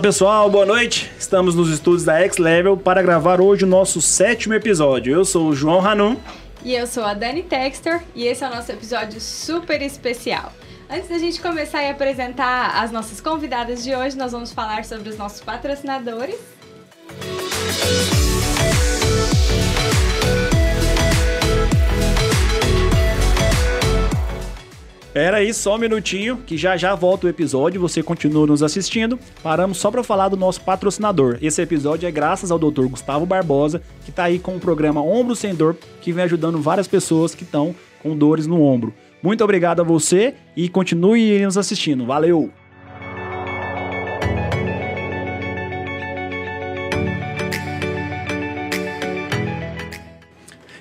Pessoal, boa noite. Estamos nos estúdios da X Level para gravar hoje o nosso sétimo episódio. Eu sou o João Hanum. E eu sou a Dani Textor e esse é o nosso episódio super especial. Antes da gente começar e apresentar as nossas convidadas de hoje, nós vamos falar sobre os nossos patrocinadores. Era aí só um minutinho, que já já volta o episódio, você continua nos assistindo. Paramos só para falar do nosso patrocinador. Esse episódio é graças ao Dr. Gustavo Barbosa, que está aí com o programa Ombro Sem Dor, que vem ajudando várias pessoas que estão com dores no ombro. Muito obrigado a você e continue nos assistindo. Valeu!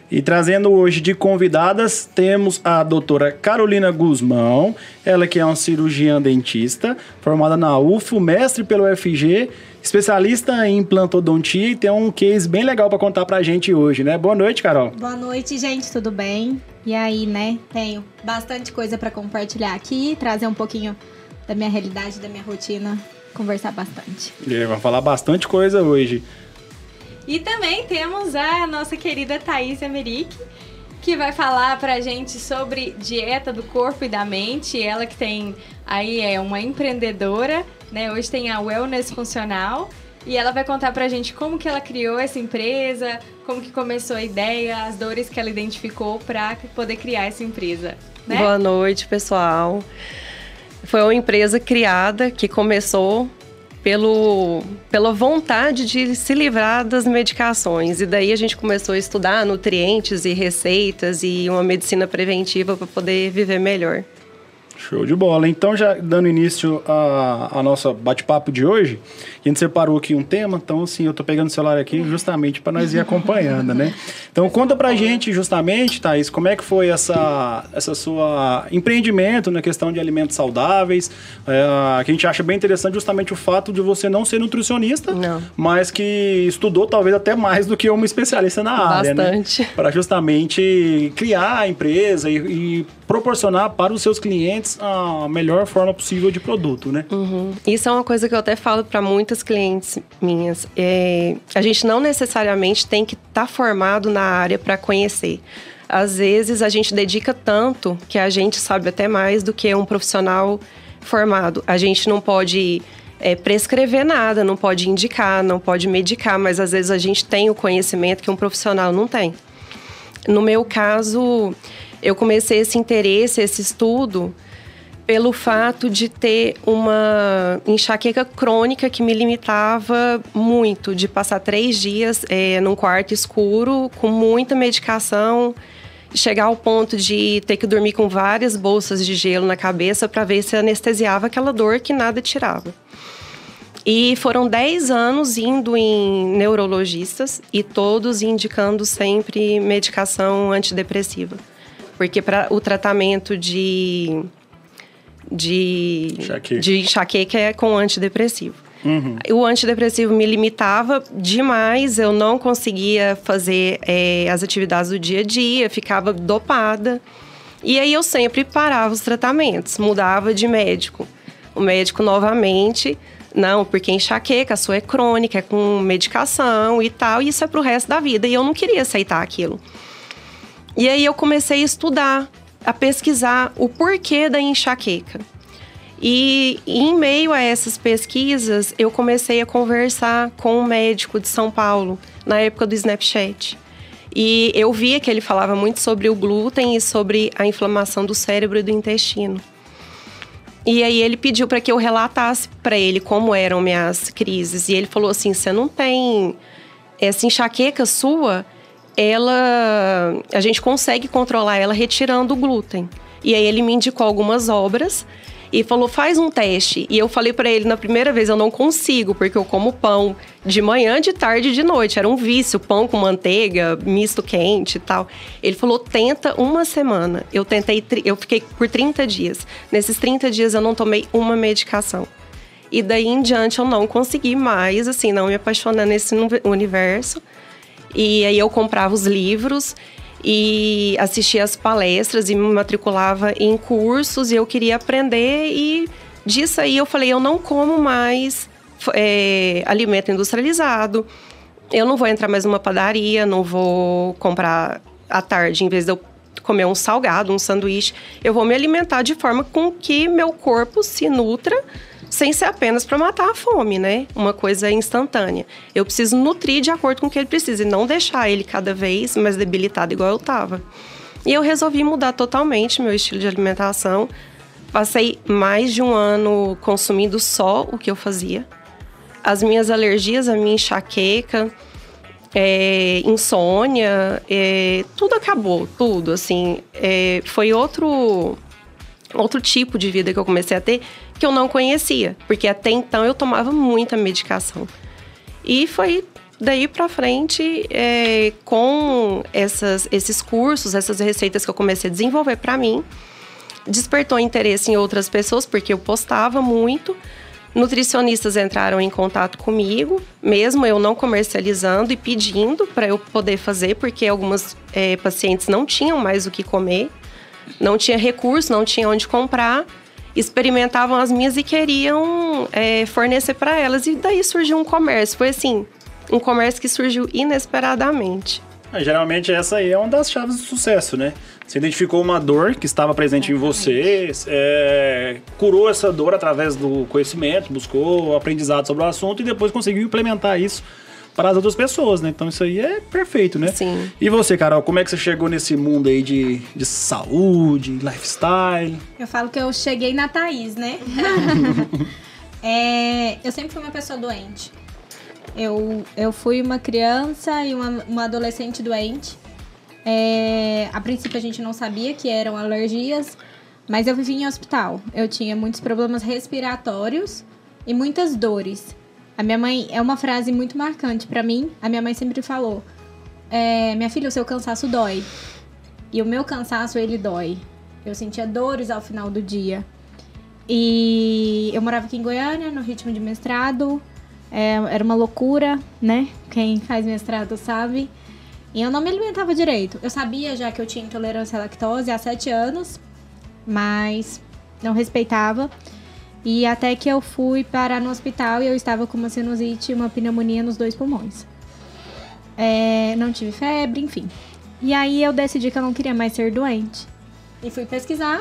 E trazendo hoje de convidadas, temos a doutora Carolina Guzmão, ela que é uma cirurgiã dentista, formada na UFO, mestre pelo FG, especialista em implantodontia e tem um case bem legal para contar pra gente hoje, né? Boa noite, Carol. Boa noite, gente, tudo bem? E aí, né? Tenho bastante coisa para compartilhar aqui, trazer um pouquinho da minha realidade, da minha rotina, conversar bastante. É, vamos falar bastante coisa hoje. E também temos a nossa querida Thaís Emerick, que vai falar pra gente sobre dieta do corpo e da mente. Ela que tem aí é uma empreendedora, né? Hoje tem a Wellness Funcional. E ela vai contar pra gente como que ela criou essa empresa, como que começou a ideia, as dores que ela identificou para poder criar essa empresa. Né? Boa noite, pessoal. Foi uma empresa criada que começou pelo, pela vontade de se livrar das medicações. E daí a gente começou a estudar nutrientes e receitas e uma medicina preventiva para poder viver melhor. Show de bola. Então, já dando início a, a nossa bate-papo de hoje, a gente separou aqui um tema, então, assim, eu tô pegando o celular aqui justamente para nós ir acompanhando, né? Então, conta pra gente, justamente, Thaís, como é que foi essa, essa sua empreendimento na questão de alimentos saudáveis, é, que a gente acha bem interessante justamente o fato de você não ser nutricionista, não. mas que estudou talvez até mais do que uma especialista na área, né? Bastante. né? Para justamente criar a empresa e, e proporcionar para os seus clientes a melhor forma possível de produto, né? Uhum. Isso é uma coisa que eu até falo para muitas clientes minhas. É, a gente não necessariamente tem que estar tá formado na área para conhecer. Às vezes a gente dedica tanto que a gente sabe até mais do que um profissional formado. A gente não pode é, prescrever nada, não pode indicar, não pode medicar, mas às vezes a gente tem o conhecimento que um profissional não tem. No meu caso, eu comecei esse interesse, esse estudo, pelo fato de ter uma enxaqueca crônica que me limitava muito, de passar três dias é, num quarto escuro, com muita medicação, chegar ao ponto de ter que dormir com várias bolsas de gelo na cabeça para ver se anestesiava aquela dor que nada tirava. E foram 10 anos indo em neurologistas e todos indicando sempre medicação antidepressiva. Porque para o tratamento de de enxaqueca. de enxaqueca é com antidepressivo. Uhum. O antidepressivo me limitava demais, eu não conseguia fazer é, as atividades do dia a dia, ficava dopada. E aí eu sempre parava os tratamentos, mudava de médico. O médico novamente, não, porque enxaqueca, a sua é crônica, é com medicação e tal, e isso é pro resto da vida. E eu não queria aceitar aquilo. E aí eu comecei a estudar a pesquisar o porquê da enxaqueca. E em meio a essas pesquisas, eu comecei a conversar com um médico de São Paulo, na época do Snapchat. E eu via que ele falava muito sobre o glúten e sobre a inflamação do cérebro e do intestino. E aí ele pediu para que eu relatasse para ele como eram minhas crises. E ele falou assim: "Você não tem essa enxaqueca sua? Ela a gente consegue controlar ela retirando o glúten. E aí ele me indicou algumas obras e falou: "Faz um teste". E eu falei para ele na primeira vez: "Eu não consigo, porque eu como pão de manhã, de tarde e de noite. Era um vício, pão com manteiga, misto quente e tal". Ele falou: "Tenta uma semana". Eu tentei, eu fiquei por 30 dias. Nesses 30 dias eu não tomei uma medicação. E daí em diante eu não consegui mais, assim, não me apaixonar nesse universo. E aí eu comprava os livros e assistia as palestras e me matriculava em cursos e eu queria aprender e disso aí eu falei, eu não como mais é, alimento industrializado. Eu não vou entrar mais numa padaria, não vou comprar à tarde, em vez de eu comer um salgado, um sanduíche, eu vou me alimentar de forma com que meu corpo se nutra sem ser apenas para matar a fome, né? Uma coisa instantânea. Eu preciso nutrir de acordo com o que ele precisa e não deixar ele cada vez mais debilitado igual eu estava. E eu resolvi mudar totalmente meu estilo de alimentação. Passei mais de um ano consumindo só o que eu fazia. As minhas alergias, a minha enxaqueca, é, insônia, é, tudo acabou, tudo, assim. É, foi outro, outro tipo de vida que eu comecei a ter que eu não conhecia, porque até então eu tomava muita medicação. E foi daí para frente, é, com essas, esses cursos, essas receitas que eu comecei a desenvolver para mim, despertou interesse em outras pessoas, porque eu postava muito. Nutricionistas entraram em contato comigo, mesmo eu não comercializando e pedindo para eu poder fazer, porque algumas é, pacientes não tinham mais o que comer, não tinha recurso, não tinha onde comprar, experimentavam as minhas e queriam é, fornecer para elas. E daí surgiu um comércio. Foi assim, um comércio que surgiu inesperadamente. Ah, geralmente essa aí é uma das chaves do sucesso, né? Você identificou uma dor que estava presente em você, é, curou essa dor através do conhecimento, buscou aprendizado sobre o assunto e depois conseguiu implementar isso para as outras pessoas, né? Então isso aí é perfeito, né? Sim. E você, Carol, como é que você chegou nesse mundo aí de, de saúde, lifestyle? Eu falo que eu cheguei na Thaís, né? é, eu sempre fui uma pessoa doente. Eu, eu fui uma criança e uma, uma adolescente doente. É, a princípio a gente não sabia que eram alergias, mas eu vivi em hospital. Eu tinha muitos problemas respiratórios e muitas dores. A minha mãe é uma frase muito marcante para mim. A minha mãe sempre falou: é, "Minha filha, o seu cansaço dói". E o meu cansaço ele dói. Eu sentia dores ao final do dia. E eu morava aqui em Goiânia, no ritmo de mestrado. É, era uma loucura, né? Quem faz mestrado sabe. E eu não me alimentava direito. Eu sabia já que eu tinha intolerância à lactose há sete anos, mas não respeitava. E até que eu fui parar no hospital e eu estava com uma sinusite e uma pneumonia nos dois pulmões. É, não tive febre, enfim. E aí eu decidi que eu não queria mais ser doente. E fui pesquisar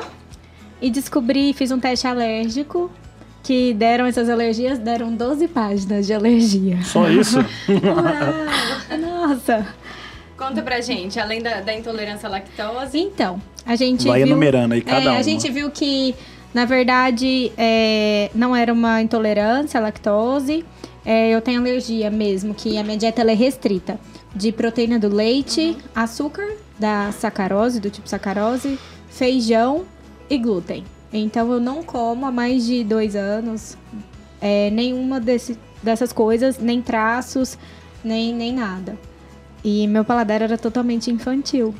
e descobri, fiz um teste alérgico que deram essas alergias, deram 12 páginas de alergia. Só isso? Uau, nossa! Conta pra gente, além da, da intolerância à lactose. Então, a gente Vai viu... enumerando aí cada é, uma. A gente viu que, na verdade, é, não era uma intolerância à lactose. É, eu tenho alergia mesmo, que a minha dieta é restrita. De proteína do leite, açúcar, da sacarose, do tipo sacarose, feijão e glúten. Então eu não como há mais de dois anos é, nenhuma desse, dessas coisas, nem traços, nem, nem nada. E meu paladar era totalmente infantil.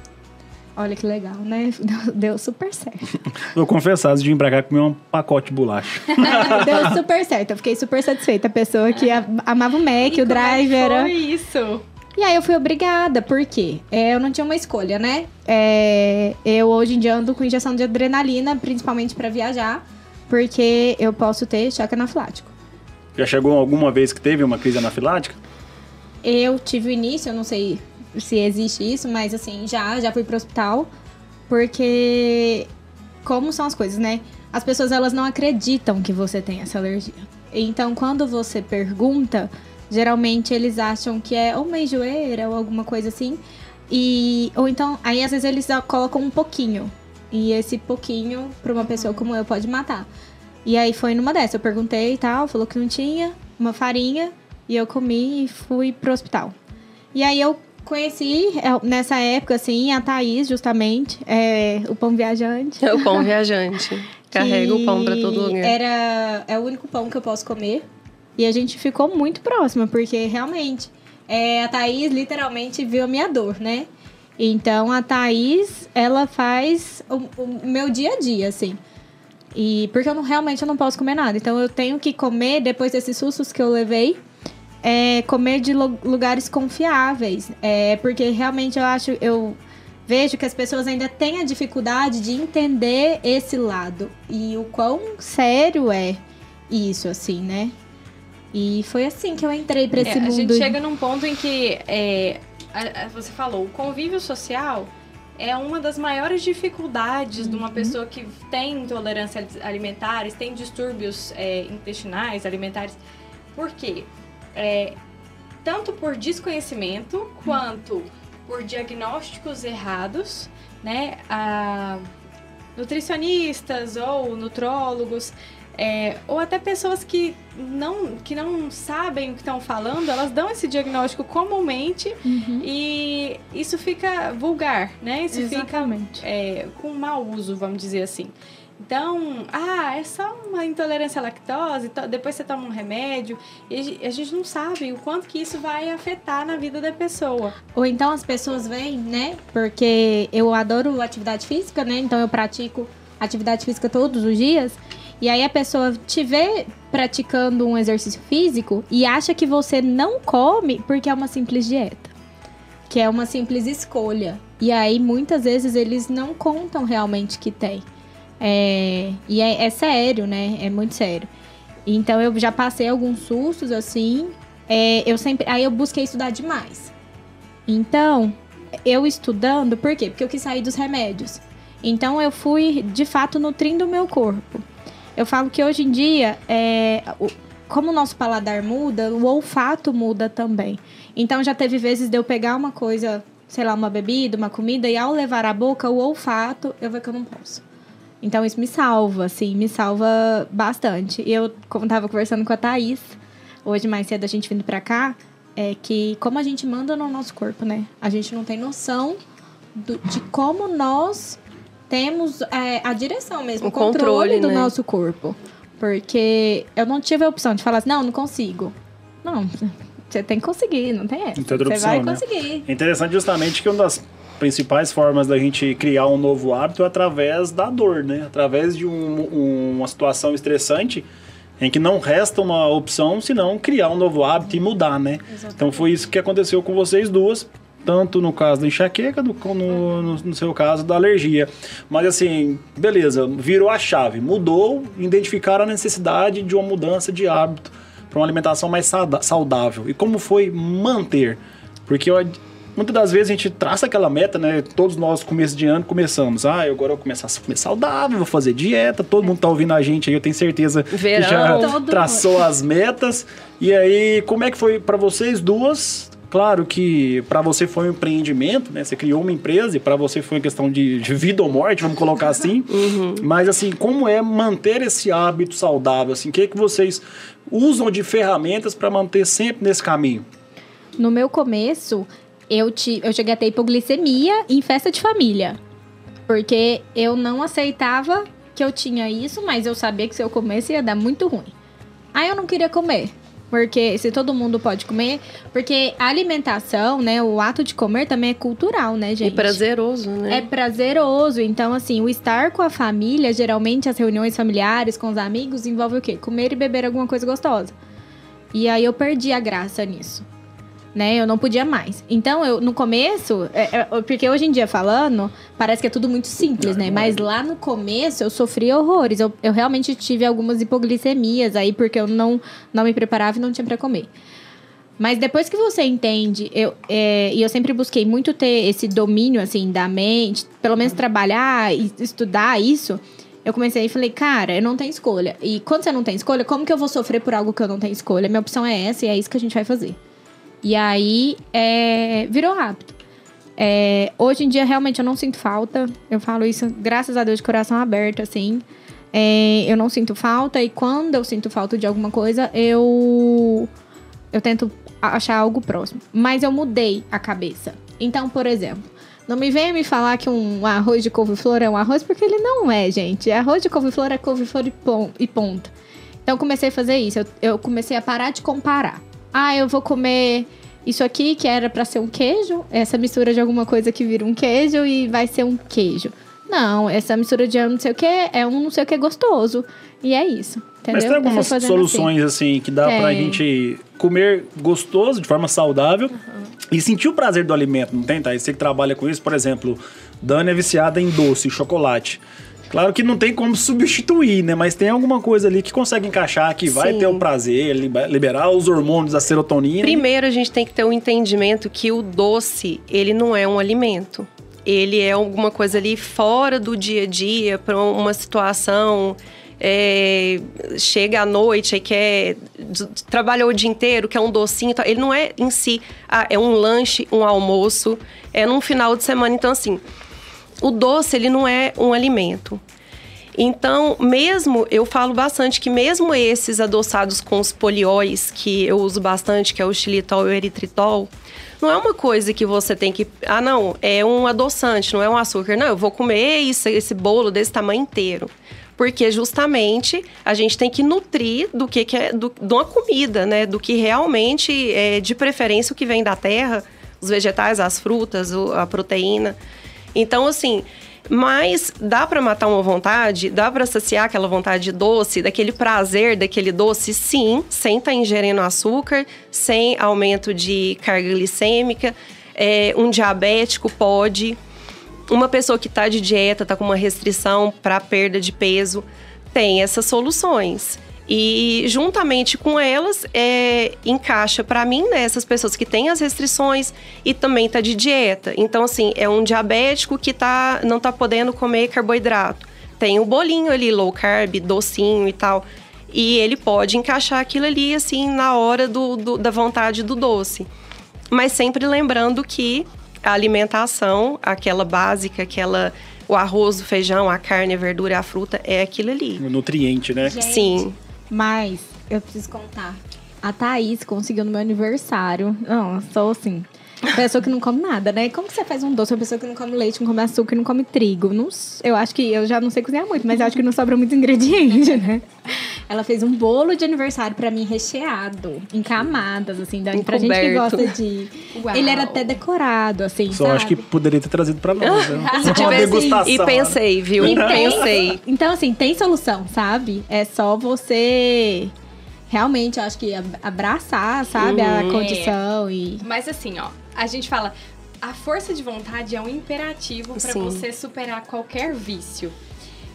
Olha que legal, né? Deu super certo. Vou confessar, antes de vir pra cá, comer um pacote de bolacha. Deu super certo. Eu fiquei super satisfeita. A pessoa que amava o Mac, E o é que drive era. Foi isso. E aí eu fui obrigada, por quê? É, eu não tinha uma escolha, né? É, eu hoje em dia ando com injeção de adrenalina, principalmente pra viajar, porque eu posso ter choque anafilático. Já chegou alguma vez que teve uma crise anafilática? Eu tive o início, eu não sei se existe isso, mas assim, já, já fui pro hospital, porque como são as coisas, né? As pessoas elas não acreditam que você tem essa alergia. Então, quando você pergunta, geralmente eles acham que é uma enjoeira ou alguma coisa assim. E ou então, aí às vezes eles colocam um pouquinho. E esse pouquinho para uma pessoa como eu pode matar. E aí foi numa dessa, eu perguntei e tal, falou que não tinha, uma farinha, e eu comi e fui pro hospital. E aí eu conheci, é, nessa época, assim, a Thaís, justamente, é, o pão viajante. O pão viajante. Carrega o pão pra todo lugar. Era, é o único pão que eu posso comer. E a gente ficou muito próxima, porque realmente, é, a Thaís literalmente viu a minha dor, né? Então a Thaís, ela faz o, o meu dia a dia, assim. E porque eu não, realmente eu não posso comer nada. Então eu tenho que comer, depois desses sustos que eu levei, é, comer de lu- lugares confiáveis. É, porque realmente eu acho, eu vejo que as pessoas ainda têm a dificuldade de entender esse lado. E o quão sério é isso, assim, né? E foi assim que eu entrei pra esse É, a mundo. gente chega num ponto em que é, a- a- você falou, o convívio social é uma das maiores dificuldades de Uhum. uma pessoa que tem intolerância alimentares, tem distúrbios é, intestinais, alimentares. Por quê? É, tanto por desconhecimento quanto por diagnósticos errados, né? A- nutricionistas ou nutrólogos é, ou até pessoas que não, que não sabem o que estão falando, elas dão esse diagnóstico comumente Uhum. e isso fica vulgar, né? Isso Exatamente. fica é, com mau uso, vamos dizer assim. Então, ah, é só uma intolerância à lactose, to- depois você toma um remédio, e a gente não sabe o quanto que isso vai afetar na vida da pessoa. Ou então as pessoas vêm, né? Porque eu adoro atividade física, né? Então eu pratico atividade física todos os dias. E aí a pessoa te vê praticando um exercício físico e acha que você não come porque é uma simples dieta. Que é uma simples escolha. E aí muitas vezes eles não contam realmente que tem. É, e é, é sério, né? É muito sério. Então eu já passei alguns sustos assim. É, eu sempre. Aí eu busquei estudar demais. Então, eu estudando, por quê? Porque eu quis sair dos remédios. Então eu fui de fato nutrindo o meu corpo. Eu falo que hoje em dia, é, como o nosso paladar muda, o olfato muda também. Então já teve vezes de eu pegar uma coisa, sei lá, uma bebida, uma comida, e ao levar à boca, o olfato, eu vejo que eu não posso. Então isso me salva, assim, me salva bastante. E eu, como tava conversando com a Thaís, hoje mais cedo a gente vindo pra cá, é que como a gente manda no nosso corpo, né? A gente não tem noção do- de como nós temos é, a direção mesmo, O o controle, controle, do né? nosso corpo. Porque eu não tive a opção de falar assim, não, não consigo. Não, você tem que conseguir, não tem essa. Não tem outra Você opção, vai né? conseguir. É interessante justamente que uma das principais formas da gente criar um novo hábito é através da dor, né? Através de um- um- uma situação estressante em que não resta uma opção senão criar um novo hábito e mudar, né? Então foi isso que aconteceu com vocês duas, tanto no caso da enxaqueca, do, no, no, no seu caso da alergia. Mas assim, beleza, virou a chave, mudou, identificaram a necessidade de uma mudança de hábito para uma alimentação mais saudável. E como foi manter? Porque eu, muitas das vezes a gente traça aquela meta, né? Todos nós, começo de ano, começamos. Ah, eu agora eu vou começar a comer saudável, vou fazer dieta. Todo mundo tá ouvindo a gente aí, eu tenho certeza Verão. que já Todo traçou as metas. E aí, como é que foi para vocês duas? Claro que para você foi um empreendimento, né? Você criou uma empresa e para você foi uma questão de, de vida ou morte, vamos colocar assim. Mas assim, como é manter esse hábito saudável? Assim, o que é que vocês usam de ferramentas para manter sempre nesse caminho? No meu começo, eu, ti, eu cheguei a ter hipoglicemia em festa de família. Porque eu não aceitava que eu tinha isso, mas eu sabia que se eu comesse ia dar muito ruim. Aí eu não queria comer. Porque se todo mundo pode comer. Porque a alimentação, né? O ato de comer também é cultural, né, gente? E prazeroso, né? É prazeroso. Então, assim, o estar com a família, geralmente as reuniões familiares com os amigos, envolve o quê? Comer e beber alguma coisa gostosa. E aí eu perdi a graça nisso. Né? Eu não podia mais. Então, eu no começo, é- é- porque hoje em dia falando, parece que é tudo muito simples, né? Mas lá no começo eu sofri horrores. Eu, eu realmente tive algumas hipoglicemias aí, porque eu não, não me preparava e não tinha pra comer. Mas depois que você entende, eu, é, e eu sempre busquei muito ter esse domínio, assim, da mente, pelo menos trabalhar e estudar isso, eu comecei e falei, cara, eu não tenho escolha. E quando você não tem escolha, como que eu vou sofrer por algo que eu não tenho escolha? Minha opção é essa e é isso que a gente vai fazer. E aí, é, virou hábito. É, hoje em dia, realmente, eu não sinto falta. Eu falo isso, graças a Deus, de coração aberto, assim. É, eu não sinto falta. E quando eu sinto falta de alguma coisa, eu eu tento achar algo próximo. Mas eu mudei a cabeça. Então, por exemplo, não me venha me falar que um arroz de couve-flor é um arroz, porque ele não é, gente. Arroz de couve-flor é couve-flor e e ponto. Então, eu comecei a fazer isso. Eu, eu comecei a parar de comparar. Ah, eu vou comer isso aqui, que era pra ser um queijo. Essa mistura de alguma coisa que vira um queijo e vai ser um queijo. Não, essa mistura de não sei o que é um não sei o que gostoso. E é isso. Entendeu? Mas tem algumas fazendo soluções assim, que dá pra Tem. gente comer gostoso, de forma saudável e sentir o prazer do alimento, não tem, Thaís? Você que trabalha com isso, por exemplo, Dani é viciada em doce, chocolate. Claro que não tem como substituir, né? Mas tem alguma coisa ali que consegue encaixar, que vai Sim. ter um prazer, liber- liberar os hormônios da serotonina. Primeiro, a gente tem que ter um entendimento que o doce, ele não é um alimento. Ele é alguma coisa ali fora do dia a dia, para uma situação. é, chega à noite e quer. trabalhou o dia inteiro, quer um docinho. Ele não é em si. ah, é um lanche, um almoço, é num final de semana. Então, assim, o doce, ele não é um alimento. Então, mesmo, eu falo bastante que mesmo esses adoçados com os polióis, que eu uso bastante, que é o xilitol e o eritritol, não é uma coisa que você tem que... Ah, não, é um adoçante, não é um açúcar. Não, eu vou comer isso, esse bolo desse tamanho inteiro. Porque justamente a gente tem que nutrir do que, que é do, de uma comida, né? Do que realmente é de preferência o que vem da terra, os vegetais, as frutas, a proteína. Então, assim, mas dá pra matar uma vontade, dá pra saciar aquela vontade de doce, daquele prazer daquele doce, sim, sem estar ingerindo açúcar, sem aumento de carga glicêmica. É, um diabético pode. Uma pessoa que está de dieta, está com uma restrição para perda de peso, tem essas soluções. E juntamente com elas, é, encaixa para mim né, essas pessoas que têm as restrições e também tá de dieta. Então, assim, é um diabético que tá, não tá podendo comer carboidrato. Tem o bolinho ali, low carb, docinho e tal. E ele pode encaixar aquilo ali, assim, na hora do, do- da vontade do doce. Mas sempre lembrando que a alimentação, aquela básica, aquela o arroz, o feijão, a carne, a verdura, a fruta, é aquilo ali. O nutriente, né? Gente, Sim. Mas eu preciso contar. A Thaís conseguiu no meu aniversário. Não, sou assim. Pessoa que não come nada, né? Como que você faz um doce? Uma pessoa que não come leite, não come açúcar, não come trigo. Não, eu acho que eu já não sei cozinhar muito, mas eu acho que não sobra muito ingrediente, né? Ela fez um bolo de aniversário pra mim recheado, em camadas, assim, da, pra gente que gosta de. Uau. Ele era até decorado, assim, Só sabe? acho que poderia ter trazido pra nós. né? Se tivesse-. E pensei, viu? E tem- Pensei. Então, assim, tem solução, sabe? É só você realmente, eu acho que ab- abraçar, sabe, a Uhum. condição e. Mas assim, ó, a gente fala, a força de vontade é um imperativo para você superar qualquer vício.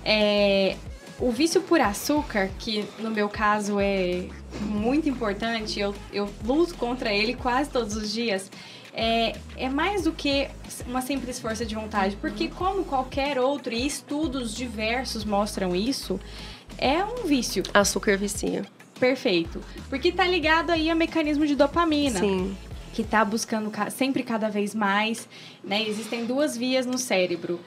É, o vício por açúcar, que no meu caso é muito importante, eu, eu luto contra ele quase todos os dias. É, é mais do que uma simples força de vontade, porque como qualquer outro, e estudos diversos mostram isso, é um vício Açúcar vicia. perfeito. Porque tá ligado aí a mecanismo de dopamina Sim. Que tá buscando ca- sempre cada vez mais, né? Existem duas vias no cérebro.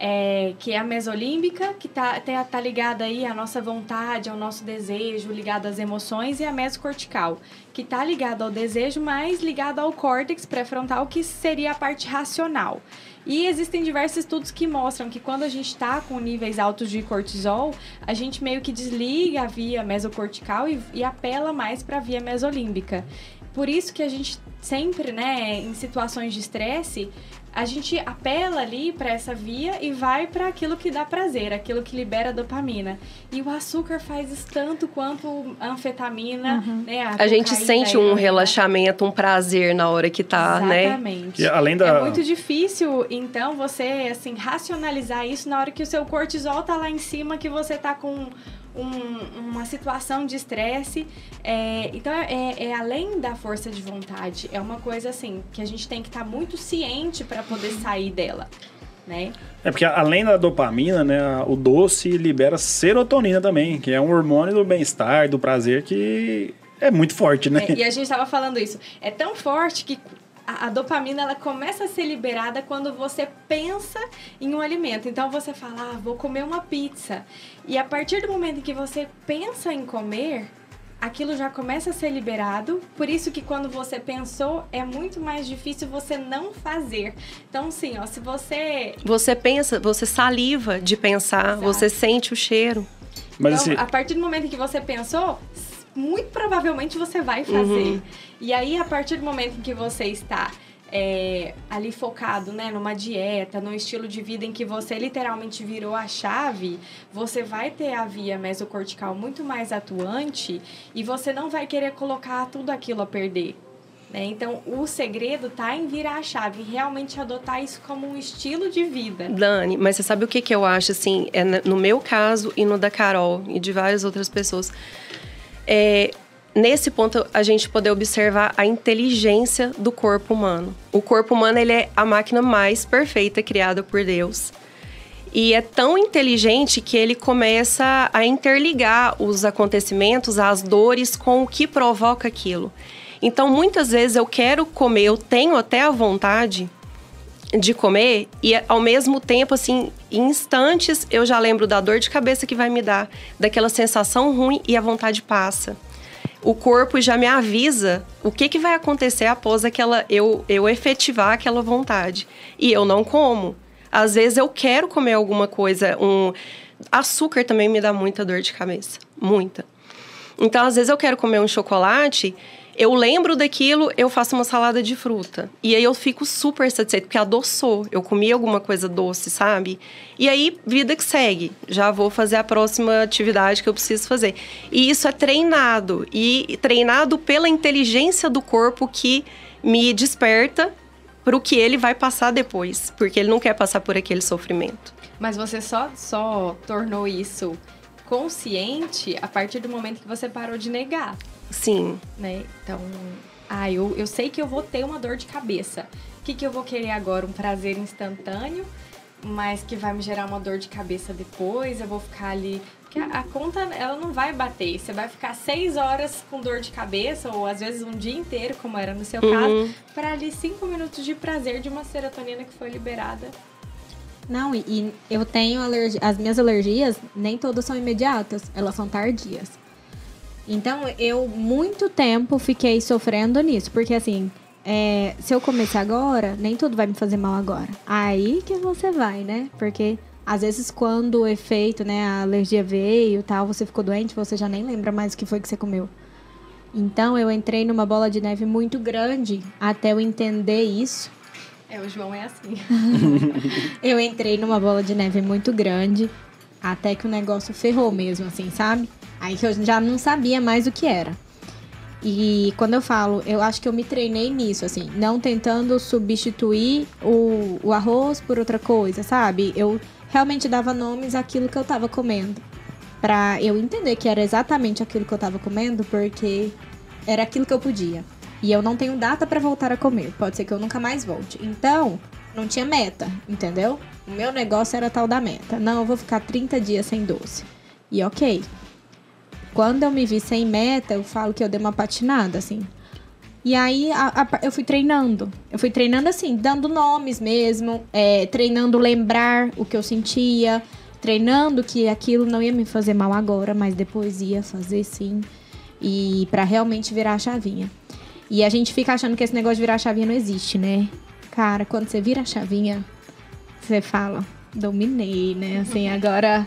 é, que é a mesolímbica, que tá, tá, tá ligada aí à nossa vontade, ao nosso desejo, ligada às emoções, e a mesocortical, que tá ligada ao desejo, mas ligada ao córtex pré-frontal, que seria a parte racional. E existem diversos estudos que mostram que quando a gente está com níveis altos de cortisol, a gente meio que desliga a via mesocortical e, e apela mais para a via mesolímbica. Por isso que a gente sempre, né, em situações de estresse, a gente apela ali para essa via e vai para aquilo que dá prazer, aquilo que libera dopamina. E o açúcar faz isso tanto quanto a anfetamina, né? A gente cocaína, sente a um heroína. relaxamento, um prazer na hora que tá, né? Exatamente. E além da- É muito difícil, então, você, assim, racionalizar isso na hora que o seu cortisol tá lá em cima, que você tá com um- uma situação de estresse. É, então, é, é além da força de vontade. É uma coisa, assim, que a gente tem que estar muito ciente para poder sair dela, né? É porque além da dopamina, né, o doce libera serotonina também, que é um hormônio do bem-estar, do prazer que é muito forte, né? É, e a gente estava falando isso. É tão forte que a, a dopamina ela começa a ser liberada quando você pensa em um alimento. Então você fala, ah, vou comer uma pizza. E a partir do momento em que você pensa em comer, aquilo já começa a ser liberado. Por isso que quando você pensou, é muito mais difícil você não fazer. Então, sim, ó, se você Você pensa, você saliva de pensar, Exato. você sente o cheiro. Mas então, assim, a partir do momento em que você pensou, muito provavelmente você vai fazer. Uhum. E aí, a partir do momento em que você está é, ali focado, né, numa dieta, num estilo de vida em que você literalmente virou a chave, você vai ter a via mesocortical muito mais atuante e você não vai querer colocar tudo aquilo a perder. Né? Então, o segredo tá em virar a chave, realmente adotar isso como um estilo de vida. Dani, mas você sabe o que, que eu acho, assim, é no meu caso e no da Carol e de várias outras pessoas. É, nesse ponto, a gente poder observar a inteligência do corpo humano. O corpo humano, ele é a máquina mais perfeita criada por Deus. E é tão inteligente que ele começa a interligar os acontecimentos, as dores, com o que provoca aquilo. Então, muitas vezes eu quero comer, eu tenho até a vontade de comer e ao mesmo tempo assim, em instantes eu já lembro da dor de cabeça que vai me dar, daquela sensação ruim e a vontade passa. O corpo já me avisa o que, que vai acontecer após aquela eu eu efetivar aquela vontade e eu não como. Às vezes eu quero comer alguma coisa, um açúcar também me dá muita dor de cabeça, muita. Então, às vezes eu quero comer um chocolate eu lembro daquilo, eu faço uma salada de fruta. E aí eu fico super satisfeita, porque adoçou. Eu comi alguma coisa doce, sabe? E aí, vida que segue. Já vou fazer a próxima atividade que eu preciso fazer. E isso é treinado. E treinado pela inteligência do corpo que me desperta para o que ele vai passar depois. Porque ele não quer passar por aquele sofrimento. Mas você só, só tornou isso consciente a partir do momento que você parou de negar. Sim. Né? Então, ah, eu, eu sei que eu vou ter uma dor de cabeça. O que, que eu vou querer agora? Um prazer instantâneo, mas que vai me gerar uma dor de cabeça depois. Eu vou ficar ali. Porque a, a conta, ela não vai bater. Você vai ficar seis horas com dor de cabeça, ou às vezes um dia inteiro, como era no seu uhum. caso, para ali cinco minutos de prazer de uma serotonina que foi liberada não, e, e, eu tenho alergia. As minhas alergias, nem todas são imediatas, elas são tardias. Então, eu muito tempo fiquei sofrendo nisso, porque assim, é, se eu começar agora, nem tudo vai me fazer mal agora. Aí que você vai, né? Porque às vezes quando o efeito, né, a alergia veio, tal, você ficou doente, você já nem lembra mais o que foi que você comeu. Então, eu entrei numa bola de neve muito grande até eu entender isso. É, o João é assim. eu entrei numa bola de neve muito grande até que o negócio ferrou mesmo, assim, sabe? Aí que eu já não sabia mais o que era. E quando eu falo, eu acho que eu me treinei nisso, assim, não tentando substituir o, o arroz por outra coisa, sabe? Eu realmente dava nomes àquilo que eu tava comendo. Pra eu entender que era exatamente aquilo que eu tava comendo, porque era aquilo que eu podia. E eu não tenho data para voltar a comer. Pode ser que eu nunca mais volte. Então, não tinha meta, entendeu? O meu negócio era tal da meta. Não, eu vou ficar 30 dias sem doce. E ok. Quando eu me vi sem meta, eu falo que eu dei uma patinada, assim. E aí a, a, eu fui treinando. Eu fui treinando assim, dando nomes mesmo, é, treinando lembrar o que eu sentia, treinando que aquilo não ia me fazer mal agora, mas depois ia fazer sim. E para realmente virar a chavinha. E a gente fica achando que esse negócio de virar a chavinha não existe, né? Cara, quando você vira a chavinha, você fala, dominei, né? Assim, agora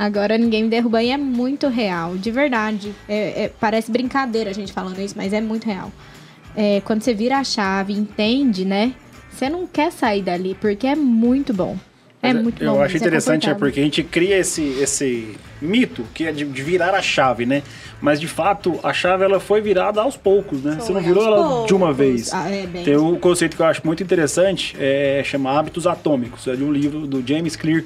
Agora ninguém me derruba e é muito real, de verdade. É, é, parece brincadeira a gente falando isso, mas é muito real. É, quando você vira a chave, entende, né? Você não quer sair dali, porque é muito bom. É mas muito eu bom. Eu acho interessante é porque a gente cria esse, esse mito que é de, de, virar a chave, né? Mas de fato a chave ela foi virada aos poucos, né? Foi Você não virou ela poucos. de uma vez. Ah, é Tem um conceito que eu acho muito interessante, é chama hábitos atômicos, é de um livro do James Clear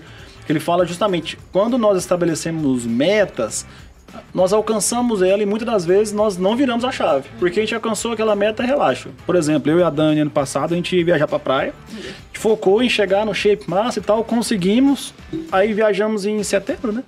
ele fala justamente quando nós estabelecemos metas, nós alcançamos ela e muitas das vezes nós não viramos a chave, porque a gente alcançou aquela meta relaxa. Por exemplo, eu e a Dani ano passado a gente ia viajar para praia, a gente focou em chegar no shape massa e tal, conseguimos, aí viajamos em setembro, né?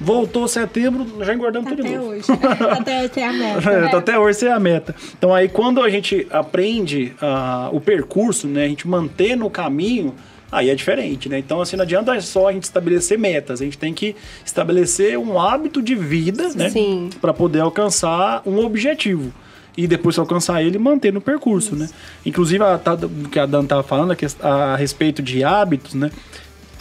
Voltou setembro, já engordamos tá tudo de novo. Hoje. até ser a meta. É, até hoje ser a meta. Então aí quando a gente aprende uh, o percurso, né, a gente manter no caminho, aí é diferente, né? Então, assim, não adianta só a gente estabelecer metas, a gente tem que estabelecer um hábito de vida, né? Sim. Para poder alcançar um objetivo. E depois que alcançar ele, manter no percurso, né? Isso. né? Inclusive, a, o que a Dan estava falando a, a respeito de hábitos, né?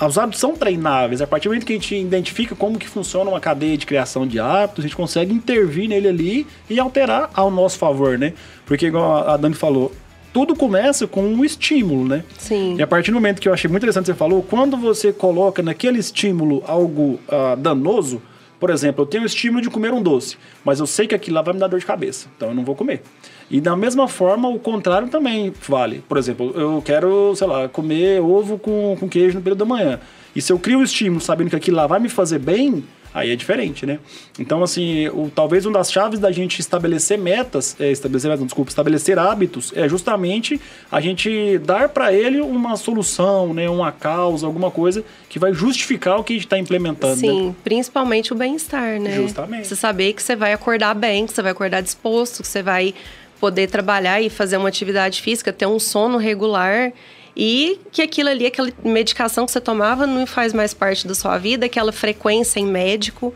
Os hábitos são treináveis. A partir do momento que a gente identifica como que funciona uma cadeia de criação de hábitos, a gente consegue intervir nele ali e alterar ao nosso favor, né? Porque, igual a Dani falou, tudo começa com um estímulo, né? Sim. E a partir do momento que eu achei muito interessante você falou, quando você coloca naquele estímulo algo uh, danoso, por exemplo, eu tenho o estímulo de comer um doce, mas eu sei que aquilo lá vai me dar dor de cabeça, então eu não vou comer. E da mesma forma, o contrário também vale. Por exemplo, eu quero, sei lá, comer ovo com, com queijo no período da manhã. E se eu crio o estímulo sabendo que aquilo lá vai me fazer bem, aí é diferente, né? Então, assim, o, talvez uma das chaves da gente estabelecer metas, é, estabelecer, não, desculpa, estabelecer hábitos, é justamente a gente dar para ele uma solução, né? Uma causa, alguma coisa que vai justificar o que a gente está implementando. Sim, né? principalmente o bem-estar, né? Justamente. Você saber que você vai acordar bem, que você vai acordar disposto, que você vai poder trabalhar e fazer uma atividade física, ter um sono regular e que aquilo ali, aquela medicação que você tomava não faz mais parte da sua vida, aquela frequência em médico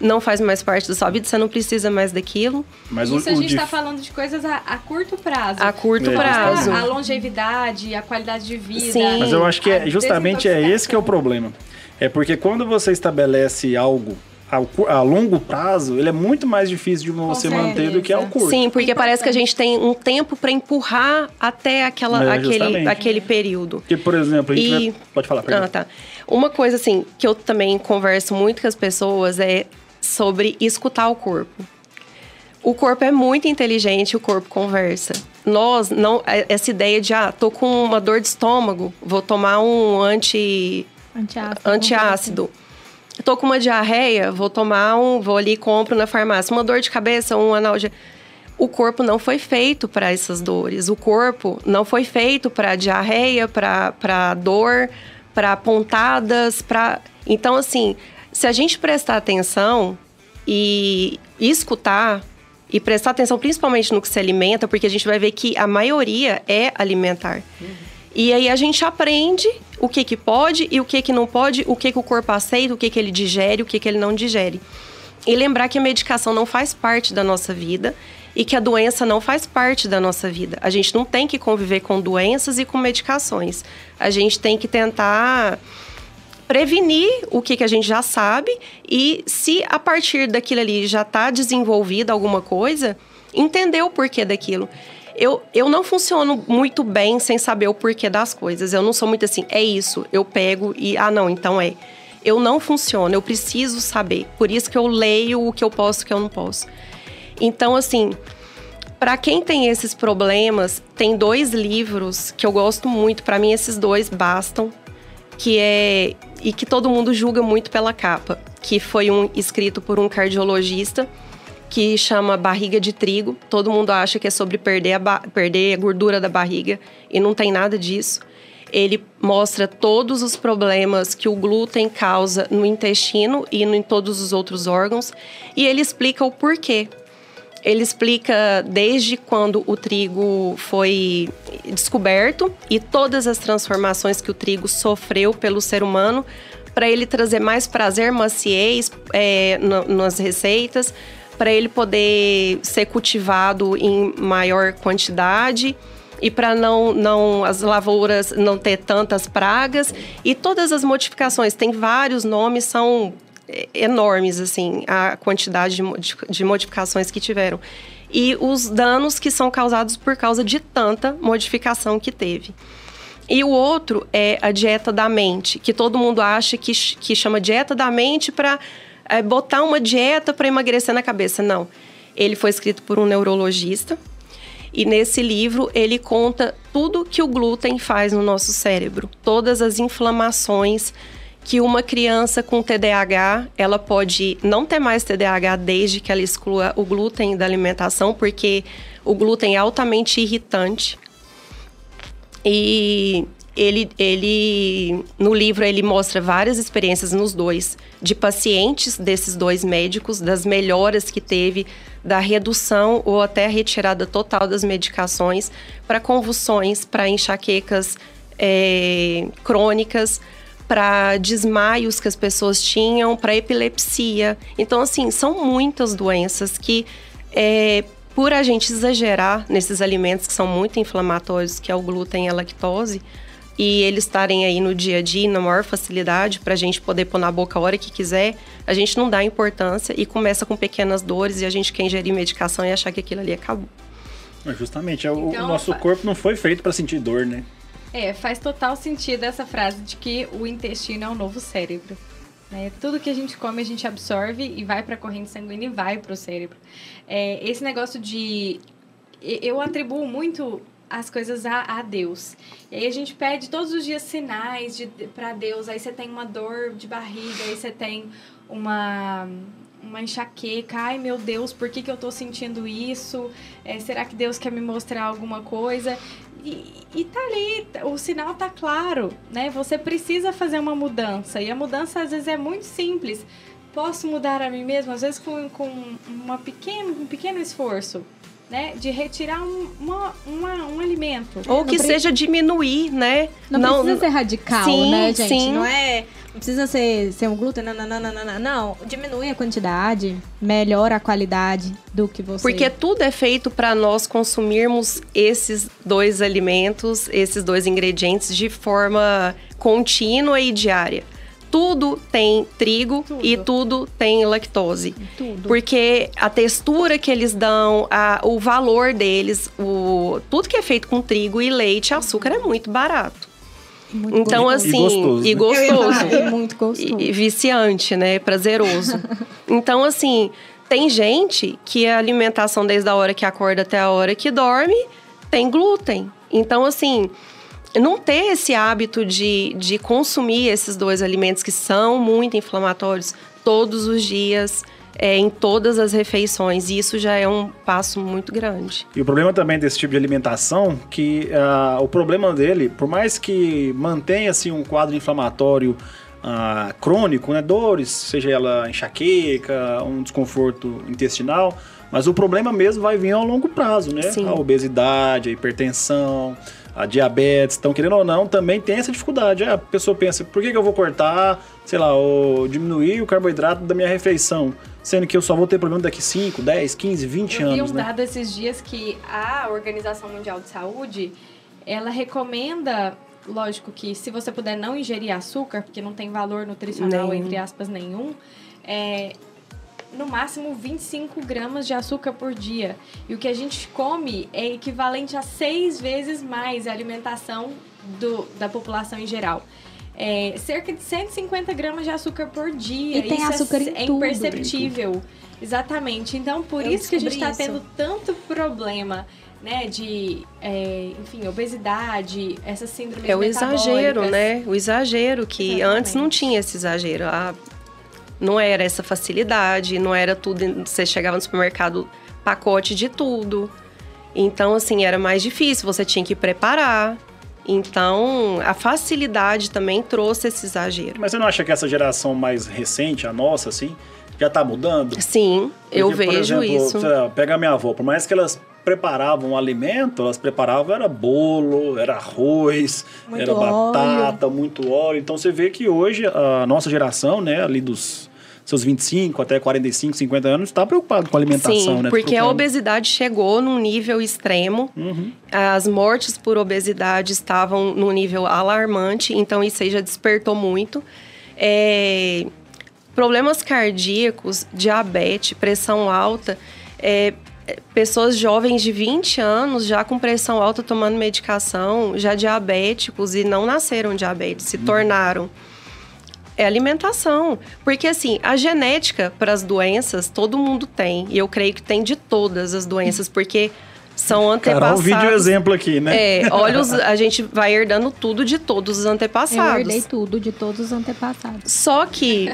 não faz mais parte da sua vida, você não precisa mais daquilo. Mas Isso o, a gente está dif... falando de coisas a, a, curto prazo. A curto é. prazo. A, a longevidade, a qualidade de vida. Sim. Mas eu acho que é, justamente é esse que é o problema. É porque quando você estabelece algo a, a, longo prazo, ele é muito mais difícil de você manter do que ao curto. Sim, porque parece que a gente tem um tempo para empurrar até aquela, é, aquele, aquele período. Que, por exemplo, a gente e... vai... Pode falar, perdão. Ah, tá. Uma coisa, assim, que eu também converso muito com as pessoas é sobre escutar o corpo. O corpo é muito inteligente, o corpo conversa. Nós, não, é, essa ideia de, ah, tô com uma dor de estômago, vou tomar um anti... Antiácido. Antiácido tô com uma diarreia, vou tomar um, vou ali e compro na farmácia. Uma dor de cabeça, um analgésico. O corpo não foi feito para essas dores. O corpo não foi feito para diarreia, para dor, para pontadas, para. Então, assim, se a gente prestar atenção e escutar e prestar atenção principalmente no que se alimenta, porque a gente vai ver que a maioria é alimentar. Uhum. E aí a gente aprende o que que pode e o que que não pode, o que que o corpo aceita, o que que ele digere, o que que ele não digere. E lembrar que a medicação não faz parte da nossa vida e que a doença não faz parte da nossa vida. A gente não tem que conviver com doenças e com medicações. A gente tem que tentar prevenir o que, que a gente já sabe e se a partir daquilo ali já está desenvolvida alguma coisa, entender o porquê daquilo eu, eu não funciono muito bem sem saber o porquê das coisas. Eu não sou muito assim, é isso, eu pego e, ah, não, então é. Eu não funciono, eu preciso saber. Por isso que eu leio o que eu posso e o que eu não posso. Então, assim, para quem tem esses problemas, tem dois livros que eu gosto muito. Para mim, esses dois bastam. Que é. E que todo mundo julga muito pela capa. Que foi um escrito por um cardiologista que chama Barriga de Trigo. Todo mundo acha que é sobre perder a, perder a gordura da barriga e não tem nada disso. Ele mostra todos os problemas que o glúten causa no intestino e em todos os outros órgãos e ele explica o porquê. Ele explica desde quando o trigo foi descoberto e todas as transformações que o trigo sofreu pelo ser humano para ele trazer mais prazer, maciez é, nas receitas, para ele poder ser cultivado em maior quantidade e para não, não as lavouras não ter tantas pragas e todas as modificações tem vários nomes são é, enormes assim a quantidade de, de modificações que tiveram e os danos que são causados por causa de tanta modificação que teve. E o outro é a dieta da mente, que todo mundo acha que, que chama dieta da mente para é, botar uma dieta para emagrecer na cabeça. Não. Ele foi escrito por um neurologista. E nesse livro ele conta tudo que o glúten faz no nosso cérebro, todas as inflamações que uma criança com TDAH, ela pode não ter mais TDAH desde que ela exclua o glúten da alimentação, porque o glúten é altamente irritante. E ele, ele no livro ele mostra várias experiências nos dois de pacientes desses dois médicos, das melhoras que teve, da redução ou até a retirada total das medicações para convulsões, para enxaquecas é, crônicas, para desmaios que as pessoas tinham, para epilepsia. Então, assim, são muitas doenças que é, por a gente exagerar nesses alimentos que são muito inflamatórios, que é o glúten e a lactose, e eles estarem aí no dia a dia na maior facilidade para a gente poder pôr na boca a hora que quiser, a gente não dá importância e começa com pequenas dores e a gente quer ingerir medicação e achar que aquilo ali acabou. Mas justamente, então, o nosso corpo não foi feito para sentir dor, né? É, faz total sentido essa frase de que o intestino é o novo cérebro. Né? Tudo que a gente come, a gente absorve e vai para a corrente sanguínea e vai para o cérebro. É, esse negócio de eu atribuo muito as coisas a, a Deus. E aí a gente pede todos os dias sinais de, para Deus. Aí você tem uma dor de barriga, aí você tem uma uma enxaqueca, ai meu Deus, por que, que eu tô sentindo isso? É, será que Deus quer me mostrar alguma coisa? E, e tá ali, o sinal tá claro, né? Você precisa fazer uma mudança. E a mudança às vezes é muito simples. Posso mudar a mim mesmo, às vezes com, com uma pequeno, um pequeno esforço né, de retirar um, uma, uma, um alimento. Ou que seja diminuir, né? Não, não precisa ser radical, sim, né, gente? Sim. Não é. Não precisa ser, ser um glúten, não, não, não, não, não, não. Diminui a quantidade, melhora a qualidade do que você. Porque tudo é feito para nós consumirmos esses dois alimentos, esses dois ingredientes de forma contínua e diária tudo tem trigo tudo. e tudo tem lactose. Tudo. Porque a textura que eles dão, a, o valor deles, o, tudo que é feito com trigo e leite, açúcar é muito barato. Muito então, gostoso. assim, e gostoso. E, gostoso. é muito gostoso. E, e viciante, né? Prazeroso. então, assim, tem gente que a alimentação desde a hora que acorda até a hora que dorme tem glúten. Então, assim, não ter esse hábito de, de consumir esses dois alimentos que são muito inflamatórios todos os dias. É, em todas as refeições. E isso já é um passo muito grande. E o problema também desse tipo de alimentação, que uh, o problema dele, por mais que mantenha assim, um quadro inflamatório uh, crônico, né, dores, seja ela enxaqueca, um desconforto intestinal, mas o problema mesmo vai vir ao longo prazo, né? Sim. A obesidade, a hipertensão, a diabetes, então querendo ou não, também tem essa dificuldade. É, a pessoa pensa, por que, que eu vou cortar, sei lá, ou diminuir o carboidrato da minha refeição? Sendo que eu só vou ter problema daqui 5, 10, 15, 20 eu anos. Eu vi um né? dado esses dias que a Organização Mundial de Saúde, ela recomenda, lógico que se você puder não ingerir açúcar, porque não tem valor nutricional, nenhum. entre aspas, nenhum, é, no máximo 25 gramas de açúcar por dia. E o que a gente come é equivalente a seis vezes mais a alimentação do, da população em geral. É, cerca de 150 gramas de açúcar por dia. E tem isso açúcar é, em é tudo. imperceptível. Exatamente. Então, por Eu isso que a gente está tendo tanto problema né, de, é, enfim, obesidade, essa síndrome É o exagero, né? O exagero, que Exatamente. antes não tinha esse exagero. A não era essa facilidade, não era tudo. Você chegava no supermercado, pacote de tudo. Então, assim, era mais difícil, você tinha que preparar. Então, a facilidade também trouxe esse exagero. Mas você não acha que essa geração mais recente, a nossa, assim, já tá mudando? Sim, Porque, eu por vejo exemplo, isso. lá, Pega a minha avó, por mais que elas preparavam um alimento, elas preparavam era bolo, era arroz, Muito era óleo. batata, muito óleo. Então você vê que hoje a nossa geração, né, ali dos seus 25 até 45, 50 anos, está preocupado com a alimentação, Sim, né? porque a Procurando- obesidade chegou num nível extremo. Uhum. As mortes por obesidade estavam num nível alarmante, então isso aí já despertou muito. É, problemas cardíacos, diabetes, pressão alta, é, é, pessoas jovens de 20 anos já com pressão alta tomando medicação, já diabéticos e não nasceram diabetes, se tornaram. É alimentação. Porque, assim, a genética para as doenças, todo mundo tem. E eu creio que tem de todas as doenças, porque são Carol, antepassados. um vídeo exemplo aqui, né? É, olha, os- a gente vai herdando tudo de todos os Eu antepassados. herdei tudo de todos os antepassados. Só que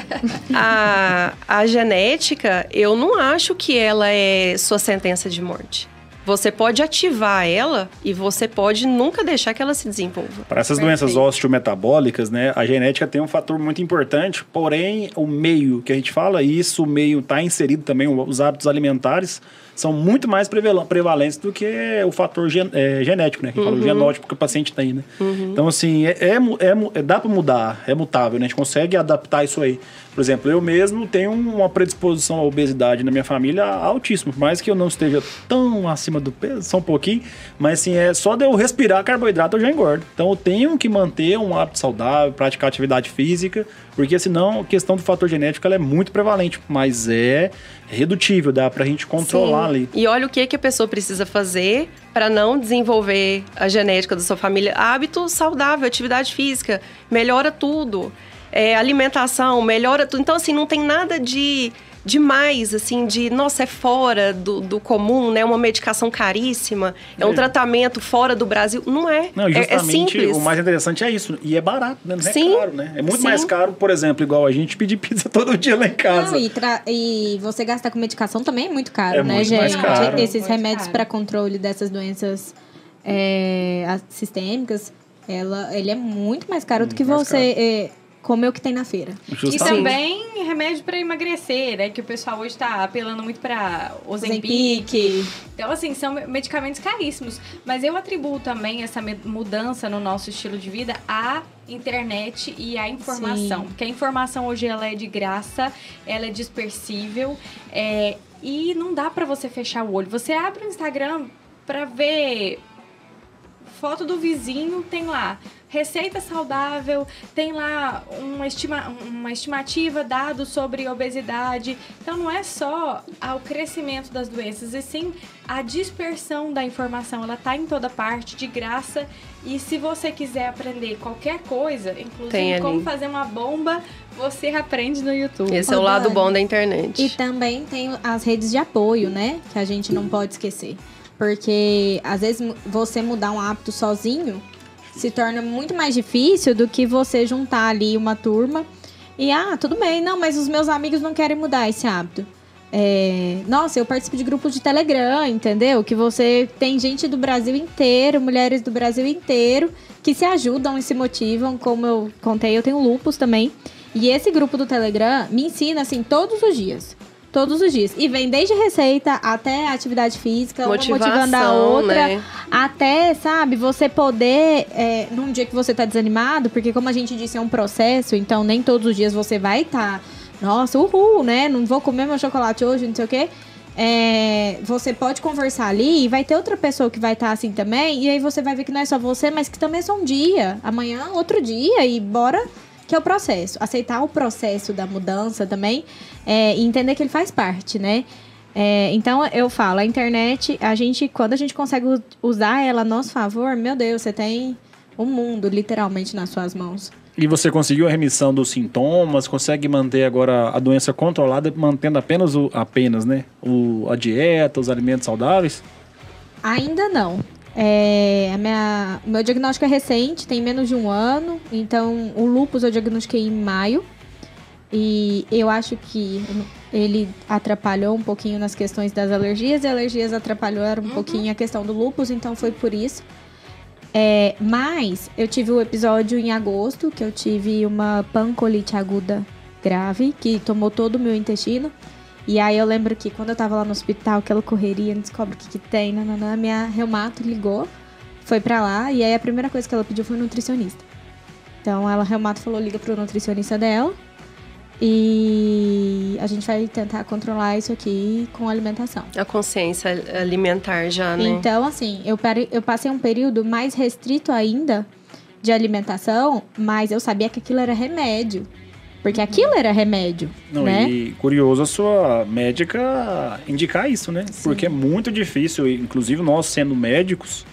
a, a genética, eu não acho que ela é sua sentença de morte. Você pode ativar ela e você pode nunca deixar que ela se desenvolva. Para essas Perfeito. doenças osteometabólicas, né, a genética tem um fator muito importante, porém o meio que a gente fala, e isso o meio está inserido também, os hábitos alimentares são muito mais preval- prevalentes do que o fator gen- é, genético, né, que fala o genótipo que o paciente tem, né. Então assim, é, é é é- dá para mudar, é mutável, né, a gente consegue adaptar isso aí. Por exemplo, eu mesmo tenho uma predisposição à obesidade na minha família altíssima, por mais que eu não esteja tão acima do peso, só um pouquinho, mas assim, é só de eu respirar carboidrato eu já engordo. Então eu tenho que manter um hábito saudável, praticar atividade física, porque senão a questão do fator genético ela é muito prevalente, mas é redutível, dá pra gente controlar Sim. ali. E olha o que, que a pessoa precisa fazer para não desenvolver a genética da sua família. Hábito saudável, atividade física, melhora tudo. É, alimentação, melhora tudo. Então, assim, não tem nada de demais, assim, de, nossa, é fora do, do comum, né? Uma medicação caríssima, é um É. tratamento fora do Brasil. Não é. Não, é, é justamente simples. o mais interessante é isso. E é barato, né? Não é Sim, caro, né? É muito sim. mais caro, por exemplo, igual a gente pedir pizza todo dia lá em casa. Não, e, tra- e você gastar com medicação também é muito caro, É né, muito gente? mais caro. Esses Muito remédios para controle dessas doenças é, as- sistêmicas, ela, ele é muito mais caro do que você é, comer o que tem na feira. E Justamente. também remédio pra emagrecer, né? Que o pessoal hoje tá apelando muito pra Ozempic. Então, assim, são medicamentos caríssimos. Mas eu atribuo também essa mudança no nosso estilo de vida à internet e à informação. Sim. Porque a informação hoje ela é de graça, ela é dispersível é, e não dá pra você fechar o olho. Você abre o Instagram pra ver foto do vizinho, tem lá receita saudável, tem lá uma, estima, uma estimativa, dados sobre obesidade. Então não é só ah, o crescimento das doenças, e sim a dispersão da informação. Ela tá em toda parte, de graça. E se você quiser aprender qualquer coisa, inclusive como fazer uma bomba, você aprende no YouTube. Esse é o lado bom da internet. E também tem as redes de apoio, né? Que a gente não pode esquecer. Porque às vezes você mudar um hábito sozinho se torna muito mais difícil do que você juntar ali uma turma e, ah, tudo bem, não, mas os meus amigos não querem mudar esse hábito. É, nossa, eu participo de grupos de Telegram, entendeu? Que você tem gente do Brasil inteiro, mulheres do Brasil inteiro, que se ajudam e se motivam. Como eu contei, eu tenho lupus também. E esse grupo do Telegram me ensina, assim, todos os dias. Todos os dias. E vem desde receita até atividade física, uma motivando a Motivação, outra. né? Até, sabe, você poder, é, num dia que você tá desanimado, porque como a gente disse, é um processo, então nem todos os dias você vai estar, nossa, uhul, né? Não vou comer meu chocolate hoje, não sei o quê. É, você pode conversar ali e vai ter outra pessoa que vai estar assim também, e aí você vai ver que não é só você, mas que também é só um dia, amanhã, outro dia, e bora que é o processo. Aceitar o processo da mudança também é, e entender que ele faz parte, né? É, então eu falo, a internet, a gente, quando a gente consegue usar ela a nosso favor, meu Deus, você tem o mundo literalmente nas suas mãos. E você conseguiu a remissão dos sintomas, consegue manter agora a doença controlada, mantendo apenas, o, apenas né, o, a dieta, os alimentos saudáveis? Ainda não. É, a minha, o meu diagnóstico é recente, tem menos de um ano. Então, o lupus eu diagnostiquei em maio. E eu acho que ele atrapalhou um pouquinho nas questões das alergias. E alergias atrapalharam um pouquinho a questão do lupus, então foi por isso. É, mas eu tive o episódio em agosto, que eu tive uma pancolite aguda grave, que tomou todo o meu intestino. E aí eu lembro que quando eu tava lá no hospital, aquela correria, não descobre o que, que tem, nananã, minha reumato ligou, foi pra lá, e aí a primeira coisa que ela pediu foi um nutricionista. Então ela, reumato, falou, liga pro nutricionista dela. E a gente vai tentar controlar isso aqui com alimentação. A consciência alimentar já, né? Então, assim, eu, eu passei um período mais restrito ainda de alimentação, mas eu sabia que aquilo era remédio. Porque aquilo era remédio, Não, né? E curioso a sua médica indicar isso, né? Porque é muito difícil, inclusive nós sendo médicos.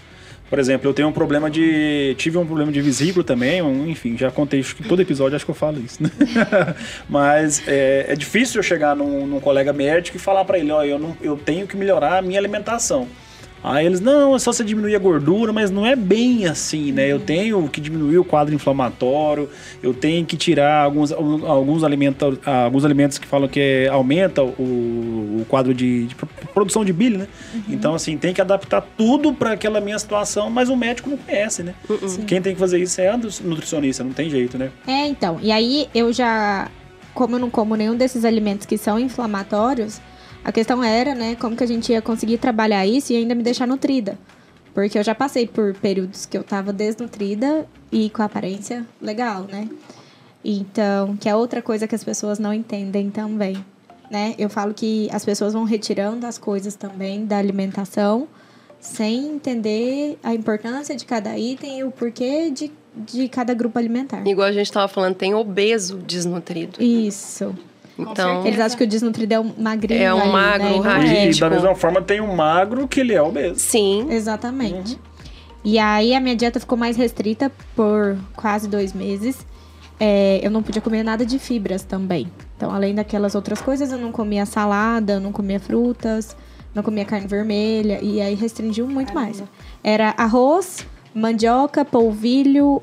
Por exemplo, eu tenho um problema de. Tive um problema de vesícula também, um- enfim, já contei, acho que todo episódio acho que eu falo isso, né? Mas é, é difícil eu chegar num, num colega médico e falar pra ele: ó, eu, não, eu tenho que melhorar a minha alimentação. Aí eles, não, é só você diminuir a gordura, mas não é bem assim, né? Eu tenho que diminuir o quadro inflamatório, eu tenho que tirar alguns, alguns, alimentos, alguns alimentos que falam que é- aumenta o, o quadro de, de pro- produção de bile, né? Então, assim, tem que adaptar tudo para aquela minha situação, mas o médico não conhece, né? Quem tem que fazer isso é a nutricionista, não tem jeito, né? É, então. E aí eu já, como eu não como nenhum desses alimentos que são inflamatórios, a questão era, né, como que a gente ia conseguir trabalhar isso e ainda me deixar nutrida. Porque eu já passei por períodos que eu tava desnutrida e com aparência legal, né? Então, que é outra coisa que as pessoas não entendem também, né? Eu falo que as pessoas vão retirando as coisas também da alimentação sem entender a importância de cada item e o porquê de, de cada grupo alimentar. Igual a gente tava falando, tem obeso desnutrido. Isso. Então. Eles acham que o desnutrido é um magrinho. É um ali, magro, né? E raquítico. da mesma forma tem um magro que ele é obeso. sim. Exatamente. E aí a minha dieta ficou mais restrita por quase dois meses. É, eu não podia comer nada de fibras também. Então, além daquelas outras coisas, eu não comia salada, eu não comia frutas, não comia carne vermelha, e aí restringiu muito mais. Era arroz, mandioca, polvilho,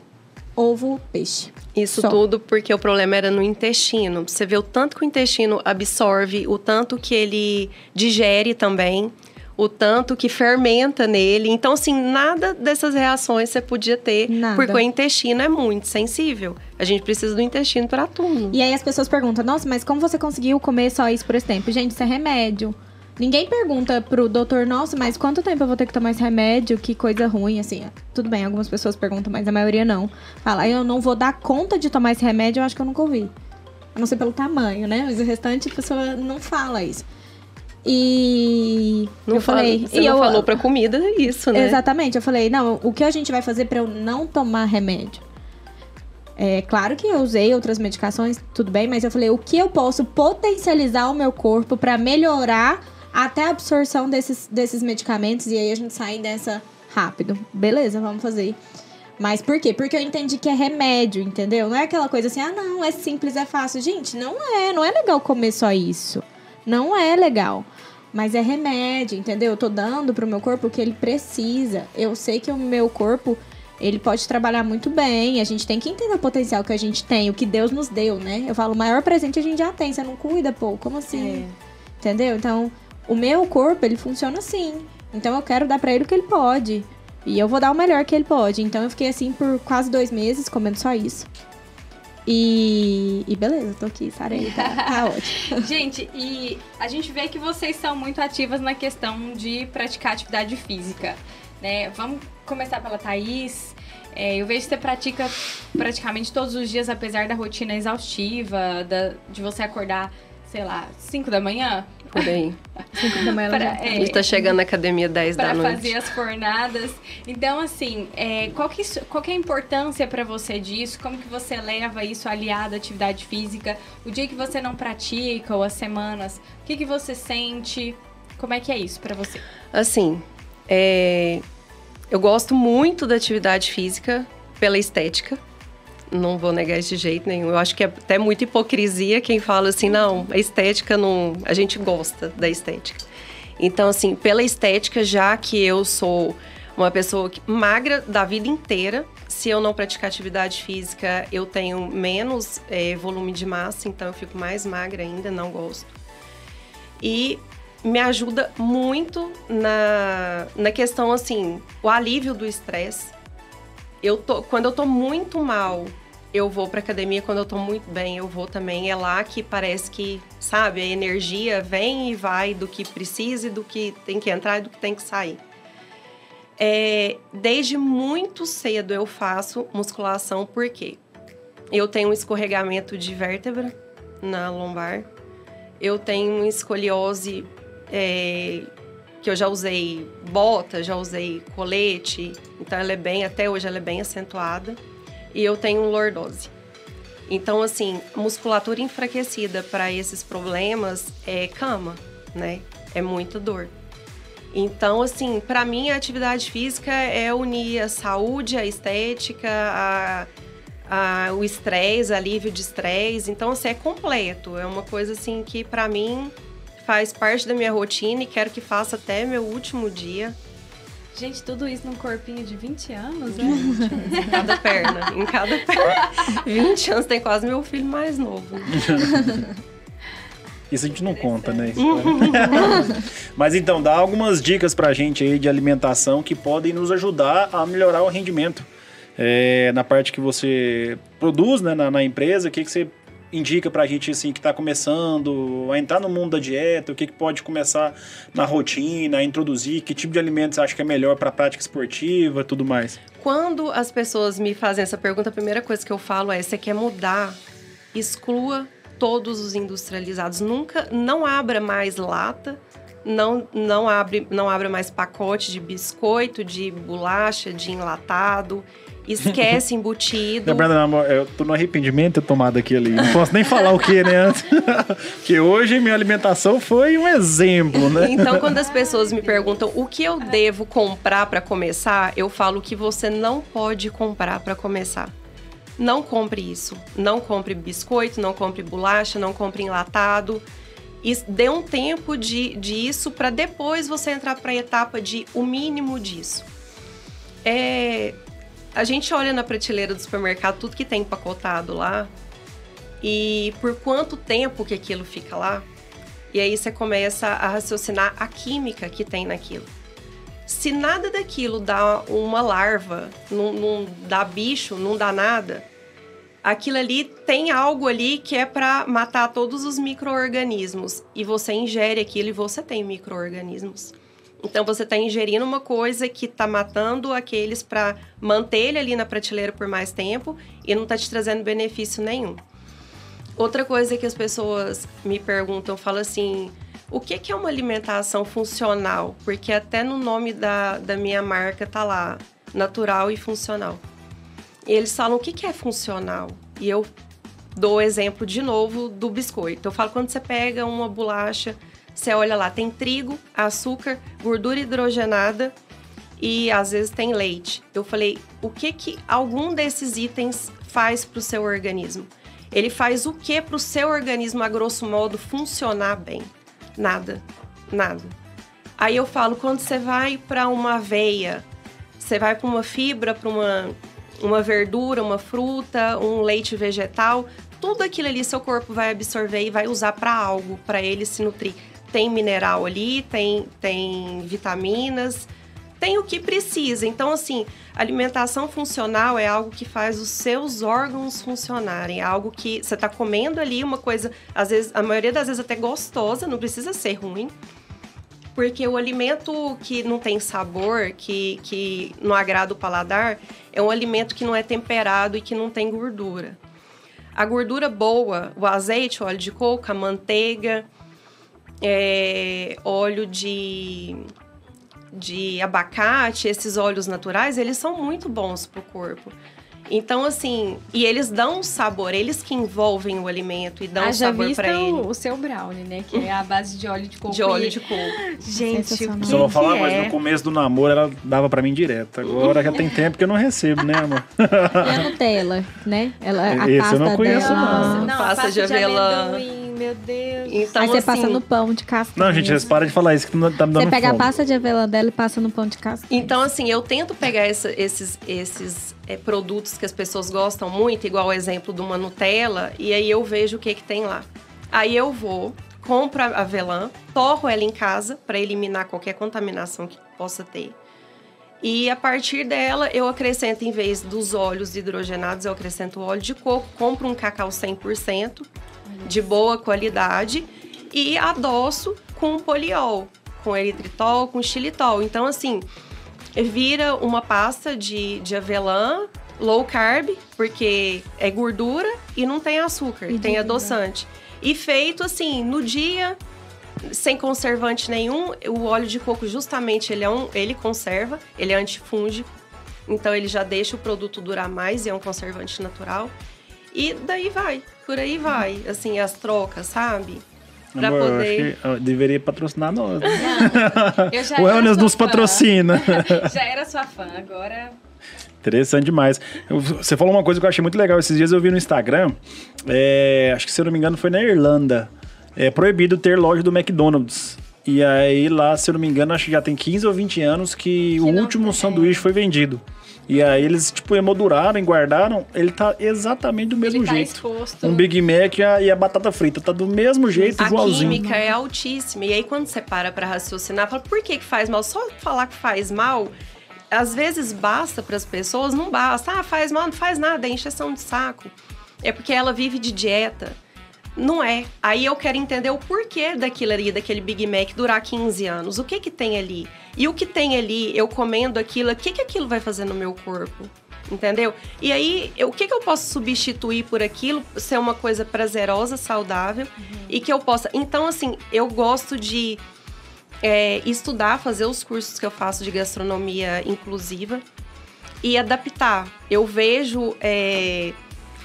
ovo, peixe. Isso Só. tudo porque o problema era no intestino. Você vê o tanto que o intestino absorve, o tanto que ele digere também, o tanto que fermenta nele. Então, assim, nada dessas reações você podia ter, Nada. porque o intestino é muito sensível. A gente precisa do intestino para tudo. E aí as pessoas perguntam, nossa, mas como você conseguiu comer só isso por esse tempo? Gente, isso é remédio. Ninguém pergunta pro doutor, nossa, mas quanto tempo eu vou ter que tomar esse remédio? Que coisa ruim, assim. Tudo bem, algumas pessoas perguntam, mas a maioria não. Fala, eu não vou dar conta de tomar esse remédio, eu acho que eu nunca ouvi. A não ser pelo tamanho, né? Mas o restante, a pessoa não fala isso. E Não eu fala- falei... você e não eu, falou pra comida isso, né? Exatamente, eu falei, não, o que a gente vai fazer pra eu não tomar remédio? É claro que eu usei outras medicações, tudo bem, mas eu falei, o que eu posso potencializar o meu corpo pra melhorar até a absorção desses, desses medicamentos e aí a gente sai dessa rápido. Beleza, vamos fazer. Mas por quê? Porque eu entendi que é remédio, entendeu? Não é aquela coisa assim, ah, não, é simples, é fácil. Gente, não é, não é legal comer só isso. Não é legal. Mas é remédio, entendeu? Eu tô dando pro meu corpo o que ele precisa. Eu sei que o meu corpo, ele pode trabalhar muito bem. A gente tem que entender o potencial que a gente tem, o que Deus nos deu, né? Eu falo, o maior presente a gente já tem. Você não cuida, pô? Como assim? Entendeu? Então, o meu corpo, ele funciona assim. Então, eu quero dar pra ele o que ele pode. E eu vou dar o melhor que ele pode. Então, eu fiquei assim por quase dois meses, comendo só isso. E, e beleza, tô aqui, sarei, tá, tá ótimo. Gente, e a gente vê que vocês são muito ativas na questão de praticar atividade física, né? Vamos começar pela Thaís. É, eu vejo que você pratica praticamente todos os dias, apesar da rotina exaustiva, da- de você acordar, sei lá, 5 da manhã Por aí. Da manhã, ela Pra- já tá. é, A gente tá chegando na academia 10 da para noite. fazer as fornadas. Então, assim, é, qual, que, qual que é a importância para você disso? Como que você leva isso aliado à atividade física? O dia que você não pratica ou as semanas, o que, que você sente? Como é que é isso para você? Assim, é, eu gosto muito da atividade física pela estética. Não vou negar isso de jeito nenhum. Eu acho que é até muita hipocrisia quem fala assim, não, a estética não. A gente gosta da estética. Então, assim, pela estética, já que eu sou uma pessoa magra da vida inteira, se eu não praticar atividade física, eu tenho menos é, volume de massa, então eu fico mais magra ainda, não gosto. E me ajuda muito na, na questão, assim, o alívio do estresse. Eu tô, quando eu tô muito mal, eu vou pra academia. Quando eu tô muito bem, eu vou também. É lá que parece que, sabe, a energia vem e vai do que precisa e do que tem que entrar e do que tem que sair. É, desde muito cedo eu faço musculação, porque eu tenho um escorregamento de vértebra na lombar. Eu tenho escoliose é, que eu já usei bota, já usei colete, então ela é bem, até hoje ela é bem acentuada. E eu tenho lordose. Então, assim, musculatura enfraquecida para esses problemas é cama, né? É muita dor. Então, assim, para mim a atividade física é unir a saúde, a estética, a, a- o estresse, alívio de estresse. Então, assim, é completo. É uma coisa, assim, que para mim faz parte da minha rotina e quero que faça até meu último dia. Gente, tudo isso num corpinho de 20 anos, né? Em cada perna, em cada perna. 20 anos tem quase meu filho mais novo. Isso a gente não conta, né? Mas então, dá algumas dicas pra gente aí de alimentação que podem nos ajudar a melhorar o rendimento. É, na parte que você produz né, na, na empresa, o que, que você indica pra gente assim, que tá começando a entrar no mundo da dieta, o que, que pode começar na rotina, introduzir, que tipo de alimentos acha que é melhor pra prática esportiva tudo mais. Quando as pessoas me fazem essa pergunta, a primeira coisa que eu falo é: você quer mudar? Exclua todos os industrializados. Nunca, não abra mais lata, não, não, abre, não abra mais pacote de biscoito, de bolacha, de enlatado. Esquece embutido. Lembrando, eu tô no arrependimento de tomado aqui ali. Não posso nem falar o que, né? Porque hoje minha alimentação foi um exemplo, né? Então, quando as pessoas me perguntam o que eu devo comprar para começar, eu falo que você não pode comprar para começar. não compre isso. Não compre biscoito, não compre bolacha, não compre enlatado. E dê um tempo de, disso para depois você entrar para a etapa de o mínimo disso. É, a gente olha na prateleira do supermercado tudo que tem empacotado lá e por quanto tempo que aquilo fica lá. E aí você começa a raciocinar a química que tem naquilo. Se nada daquilo dá uma larva, não, não dá bicho, não dá nada, aquilo ali tem algo ali que é para matar todos os micro-organismos. E você ingere aquilo e você tem micro-organismos. Então você está ingerindo uma coisa que está matando aqueles para manter ele ali na prateleira por mais tempo e não está te trazendo benefício nenhum. Outra coisa que as pessoas me perguntam, falam assim: o que, é uma alimentação funcional? Porque até no nome da, da minha marca tá lá, natural e funcional. E eles falam o que é funcional. E eu dou o exemplo de novo do biscoito. Eu falo quando você pega uma bolacha, você olha lá, tem trigo, açúcar, gordura hidrogenada e às vezes tem leite. Eu falei, o que que algum desses itens faz para o seu organismo? Ele faz o que para o seu organismo, a grosso modo, funcionar bem? Nada. Nada. Aí eu falo, quando você vai para uma aveia, você vai para uma fibra, para uma, uma verdura, uma fruta, um leite vegetal, tudo aquilo ali seu corpo vai absorver e vai usar para algo, para ele se nutrir. Tem mineral ali, tem, tem vitaminas, tem o que precisa. Então, assim, alimentação funcional é algo que faz os seus órgãos funcionarem. É algo que você está comendo ali uma coisa, às vezes, a maioria das vezes até gostosa, não precisa ser ruim. Porque o alimento que não tem sabor, que, que não agrada o paladar, é um alimento que não é temperado e que não tem gordura. A gordura boa, o azeite, o óleo de coco, a manteiga, é, óleo de de abacate, esses óleos naturais, eles são muito bons para o corpo. Então, assim, e eles dão sabor, eles que envolvem o alimento e dão ah, sabor para ele. O, o seu brownie, né? Que é a base de óleo de coco. De óleo de coco. Gente, o que Só vou falar, que mas é? no começo do namoro ela dava pra mim direto. Agora já tem tempo que eu não recebo, né, amor? E a Nutella, né? Ela, a Esse eu pasta não conheço, dela. não. Nossa, não, Pasta pasta, de de avelã. amendoim, meu Deus. Então, Aí você assim, passa no pão de casca. Não, gente, vocês param de falar isso que não tá me dando Você pega fome. a pasta de avelã dela e passa no pão de casca. Então, assim, eu tento pegar essa- esses, esses é, produtos que as pessoas gostam muito, igual o exemplo de uma Nutella, e aí eu vejo o que, que tem lá. Aí eu vou, compro a avelã, torro ela em casa para eliminar qualquer contaminação que possa ter. E a partir dela, eu acrescento, em vez dos óleos hidrogenados, eu acrescento óleo de coco, compro um cacau 100% de boa qualidade e adoço com poliol, com eritritol, com xilitol. Então, assim, vira uma pasta de, de avelã low carb, porque é gordura e não tem açúcar, E tem adoçante. E feito assim, no dia, sem conservante nenhum, o óleo de coco justamente ele é um, ele conserva, ele é antifúngico. Então ele já deixa o produto durar mais e é um conservante natural. E daí vai, por aí vai, assim, as trocas, sabe? Pra Amor, eu poder. acho que deveria patrocinar nós. né? Eu O Wellness sua nos fã. patrocina. Já era sua fã, agora. Interessante demais. Eu- Você falou uma coisa que eu achei muito legal. Esses dias eu vi no Instagram, é, acho que se eu não me engano foi na Irlanda. É proibido ter loja do McDonald's. E aí lá, se eu não me engano, acho que já tem 15 ou 20 anos que, o não último tem. sanduíche foi vendido. E aí eles, tipo, emolduraram, guardaram. Ele tá exatamente do mesmo Ele tá jeito. exposto. Um Big Mac e a, e a batata frita. Tá do mesmo jeito, A igualzinho. química é altíssima. E aí, quando você para pra raciocinar, fala, por que, que faz mal? Só falar que faz mal, às vezes basta para as pessoas, não basta. Ah, faz mal, não faz nada, é encheção de saco. É porque ela vive de dieta. Não é. Aí eu quero entender o porquê daquilo ali, daquele Big Mac durar 15 anos. O que que tem ali? E o que tem ali, eu comendo aquilo, o que que aquilo vai fazer no meu corpo? Entendeu? E aí, eu- o que que eu posso substituir por aquilo, ser uma coisa prazerosa, saudável e que eu possa. Então, assim, eu gosto de é, estudar, fazer os cursos que eu faço de gastronomia inclusiva e adaptar. Eu vejo, é,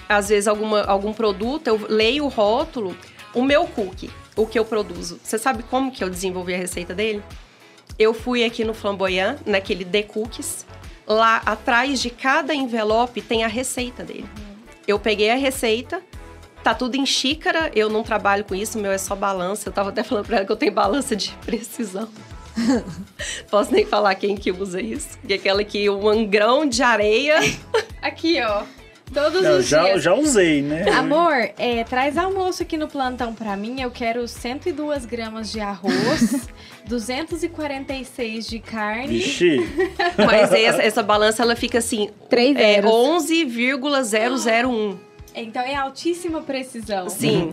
às vezes, alguma, algum produto, eu leio o rótulo, o meu cookie, o que eu produzo. Você sabe como que eu desenvolvi a receita dele? Eu fui aqui no Flamboyant, naquele The Cookies. Lá atrás de cada envelope tem a receita dele. eu peguei a receita, tá tudo em xícara, eu não trabalho com isso, meu é só balança. Eu tava até falando pra ela que eu tenho balança de precisão. Posso nem falar quem que usa isso. Que é aquela que um grão de areia. Aqui, ó. Todos Não, os já, dias. já usei, né? Amor, é, traz almoço aqui no plantão pra mim. Eu quero 102 gramas de arroz, 246 de carne. Vixe, Mas essa, essa balança, ela fica assim... Três é, zeros. 11,001. Então é altíssima precisão. Sim.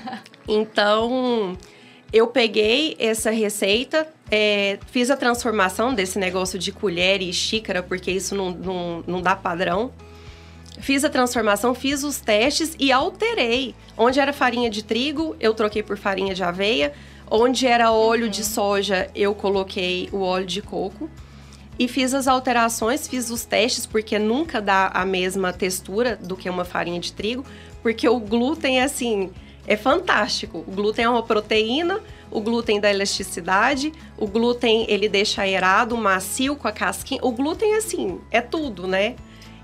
então, eu peguei essa receita, é, fiz a transformação desse negócio de colher e xícara, porque isso não, não, não dá padrão. Fiz a transformação, fiz os testes e alterei. Onde era farinha de trigo, eu troquei por farinha de aveia. Onde era óleo de soja, eu coloquei o óleo de coco. E fiz as alterações, fiz os testes, porque nunca dá a mesma textura do que uma farinha de trigo, porque o glúten, assim, é fantástico. O glúten é uma proteína, o glúten dá elasticidade, o glúten, ele deixa aerado, macio com a casquinha. O glúten, assim, é tudo, né?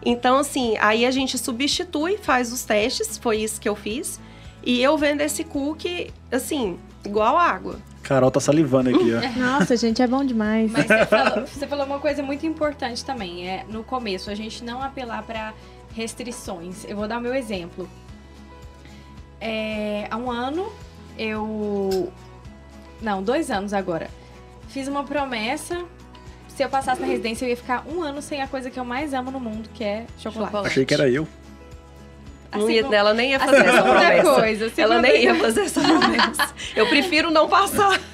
Então, assim, aí a gente substitui, faz os testes, foi isso que eu fiz. E eu vendo esse cookie, assim, igual água. Carol tá salivando aqui, ó. Nossa, gente, é bom demais. Mas você falou, você falou uma coisa muito importante também, é no começo, a gente não apelar para restrições. Eu vou dar o meu exemplo. É, há um ano, eu. Não, dois anos agora. Fiz uma promessa. Se eu passasse na residência, eu ia ficar um ano sem a coisa que eu mais amo no mundo, que é chocolate. Chocolate. Achei que era eu. A Não ia, ela nem ia a fazer essa promessa. coisa, a Ela nem ia fazer essa promessa. Eu prefiro não passar.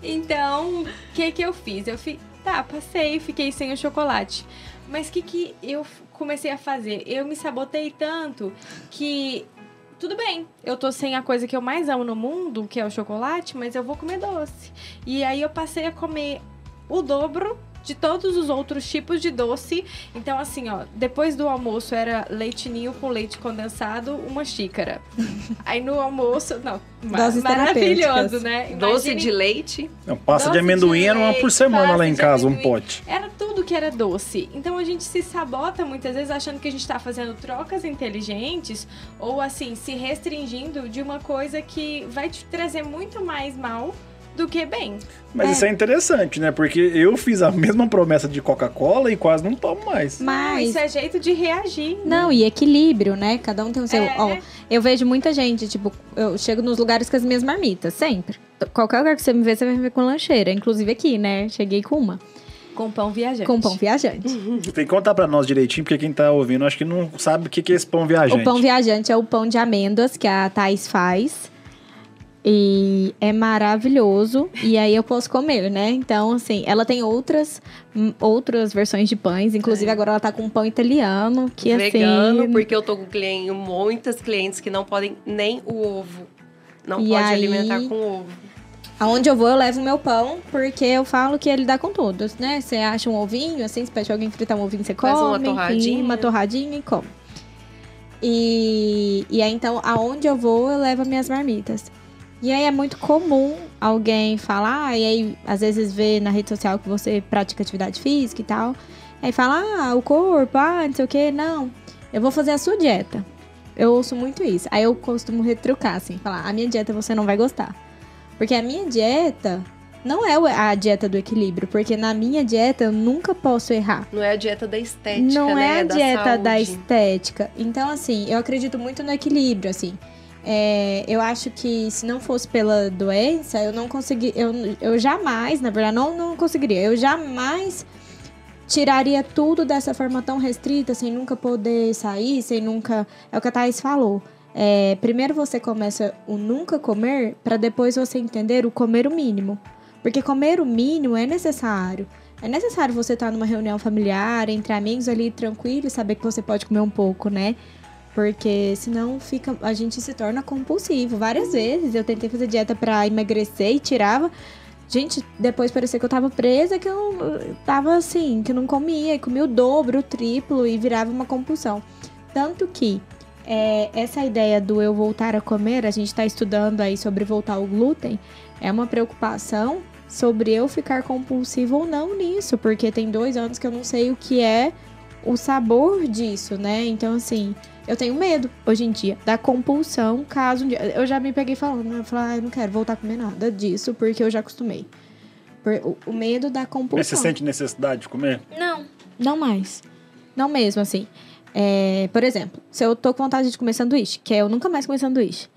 Então, o que que eu fiz? Eu fi... Tá, passei, fiquei sem o chocolate. Mas o que que eu comecei a fazer? Eu me sabotei tanto que... Tudo bem, eu tô sem a coisa que eu mais amo no mundo, que é o chocolate, mas eu vou comer doce. E aí eu passei a comer o dobro de todos os outros tipos de doce. Então, assim, ó, depois do almoço era leite ninho com leite condensado, uma xícara. Aí no almoço, não, Doses maravilhoso, né? Doce Imagine- de leite. Não, pasta Doce de amendoim de era uma por leite, semana lá em casa, um pote. Era tudo que era doce. Então a gente se sabota muitas vezes achando que a gente tá fazendo trocas inteligentes ou assim, se restringindo de uma coisa que vai te trazer muito mais mal do que bem. Mas É. isso é interessante, né? Porque eu fiz a mesma promessa de Coca-Cola e quase não tomo mais. Mas. Isso é jeito de reagir. Não, e equilíbrio, né? Cada um tem o seu. É. Ó, eu vejo muita gente, tipo, eu chego nos lugares com as minhas marmitas, sempre. Qualquer lugar que você me vê, você vai me ver com lancheira. Inclusive aqui, né? Cheguei com uma. Com pão viajante. Com pão viajante. Tem que contar pra nós direitinho, porque quem tá ouvindo acho que não sabe o que que é esse pão viajante. O pão viajante é o pão de amêndoas que a Thais faz. E é maravilhoso. E aí eu posso comer, né? Então, assim, ela tem outras, hum, outras versões de pães. Inclusive, É. agora ela tá com um pão italiano, que vegano, assim. porque eu tô com cliente, muitas clientes que não podem nem o ovo. Não E pode aí- alimentar com ovo. Aonde eu vou, eu levo o meu pão, porque eu falo que ele dá com todos, né? Você acha um ovinho, assim, você pede alguém fritar um ovinho, você come. Faz uma enfim, torradinha. uma torradinha e come. E, e aí, então, aonde eu vou, eu levo as minhas marmitas. E aí é muito comum alguém falar, e aí às vezes vê na rede social que você pratica atividade física e tal. Aí fala, ah, o corpo, ah, não sei o quê. Não, eu vou fazer a sua dieta. Eu ouço muito isso. Aí eu costumo retrucar, assim, falar, a minha dieta você não vai gostar. Porque a minha dieta não é a dieta do equilíbrio, porque na minha dieta eu nunca posso errar. Não é a dieta da estética, Não né? é a da dieta da saúde. estética. Então, assim, eu acredito muito no equilíbrio, assim. É, eu acho que se não fosse pela doença, eu não consegui. Eu, eu jamais, na verdade, não, não conseguiria. Eu jamais tiraria tudo dessa forma tão restrita, sem nunca poder sair, sem nunca. É o que a Thaís falou. É, primeiro você começa o nunca comer, para depois você entender o comer o mínimo. Porque comer o mínimo é necessário. É necessário você estar numa reunião familiar, entre amigos ali, tranquilo, e saber que você pode comer um pouco, né? Porque senão fica, a gente se torna compulsivo. Várias vezes eu tentei fazer dieta pra emagrecer e tirava. Gente, depois parecia que eu tava presa, que eu tava assim, que eu não comia, e comia o dobro, o triplo e virava uma compulsão. Tanto que é, essa ideia do eu voltar a comer, a gente tá estudando aí sobre voltar ao glúten, é uma preocupação sobre eu ficar compulsiva ou não nisso, porque tem dois anos que eu não sei o que é o sabor disso, né? Então, assim, eu tenho medo hoje em dia da compulsão, caso um dia. Eu já me peguei falando, eu falei, ah, eu não quero voltar a comer nada disso, porque eu já acostumei. Por- o, o medo da compulsão. Mas você sente necessidade de comer? Não, não mais. Não mesmo, assim. É, por exemplo, se eu tô com vontade de comer sanduíche, que eu nunca mais comi sanduíche.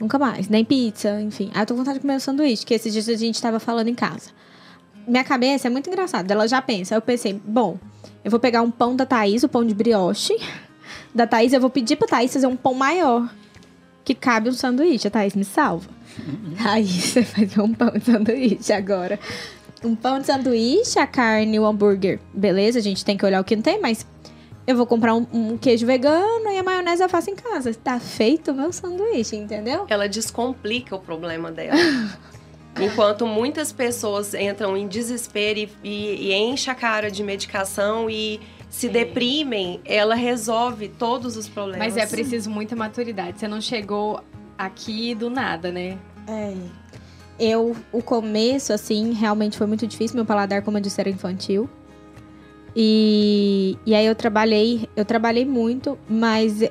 Nunca mais. Nem pizza, enfim. Aí eu tô com vontade de comer um sanduíche, que esses dias a gente tava falando em casa. Minha cabeça é muito engraçada. Ela já pensa. Eu pensei, bom, eu vou pegar um pão da Thaís, o pão de brioche. Da Thaís, eu vou pedir pra Thaís fazer um pão maior. Que cabe um sanduíche. A Thaís me salva. Aí você fazer um pão de sanduíche agora. Um pão de sanduíche, a carne, o hambúrguer. Beleza, a gente tem que olhar o que não tem, mas eu vou comprar um, um queijo vegano e a maionese eu faço em casa. Tá feito o meu sanduíche, entendeu? Ela descomplica o problema dela. Enquanto muitas pessoas entram em desespero e, e, e enche a cara de medicação e se deprimem, ela resolve todos os problemas. Mas é preciso muita maturidade. Você não chegou aqui do nada, né? É. Eu, o começo, assim, realmente foi muito difícil. Meu paladar, como eu disse, era infantil. E, e aí eu trabalhei, eu trabalhei muito, mas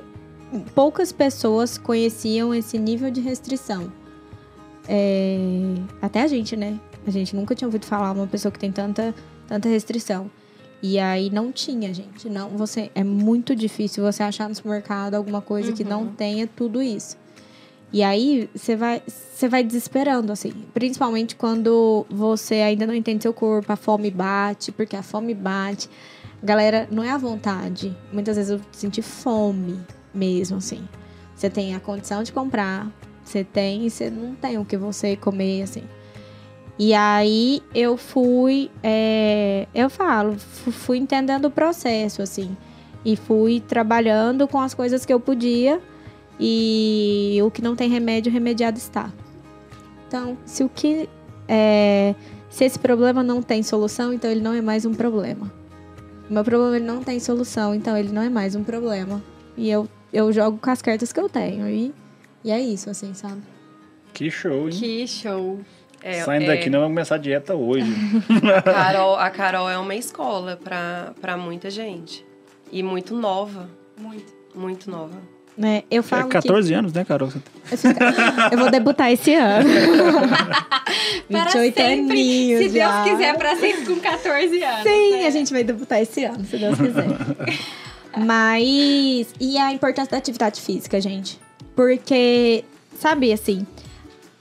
poucas pessoas conheciam esse nível de restrição. É, até a gente, né? A gente nunca tinha ouvido falar uma pessoa que tem tanta, tanta restrição. E aí não tinha, gente. Não, você é muito difícil você achar no supermercado alguma coisa que não tenha tudo isso. E aí você vai, você vai desesperando, assim. Principalmente quando você ainda não entende seu corpo, a fome bate, porque a fome bate. Galera, não é a vontade. Muitas vezes eu senti fome mesmo, assim. Você tem a condição de comprar, você tem e você não tem o que você comer, assim. E aí eu fui, é, eu falo, fu- fui entendendo o processo, assim. E fui trabalhando com as coisas que eu podia. E o que não tem remédio, remediado está. Então, se o que. é, se esse problema não tem solução, então ele não é mais um problema. O meu problema ele não tem solução, então ele não é mais um problema. E eu, eu jogo com as cartas que eu tenho. E, e é isso, assim, sabe? Que show, hein? Que show. É, Saindo é, daqui, nós vamos começar a dieta hoje. a, Carol, a Carol é uma escola pra muita gente. E muito nova. Muito. Muito nova. Né? Eu É falo 14 anos, né, Carol? que... Eu vou debutar esse ano. Para 28 sempre, aninhos se já. Deus quiser, para sempre com 14 anos. Sim, né? a gente vai debutar esse ano, se Deus quiser. Mas. E a importância da atividade física, gente? Porque, sabe, assim.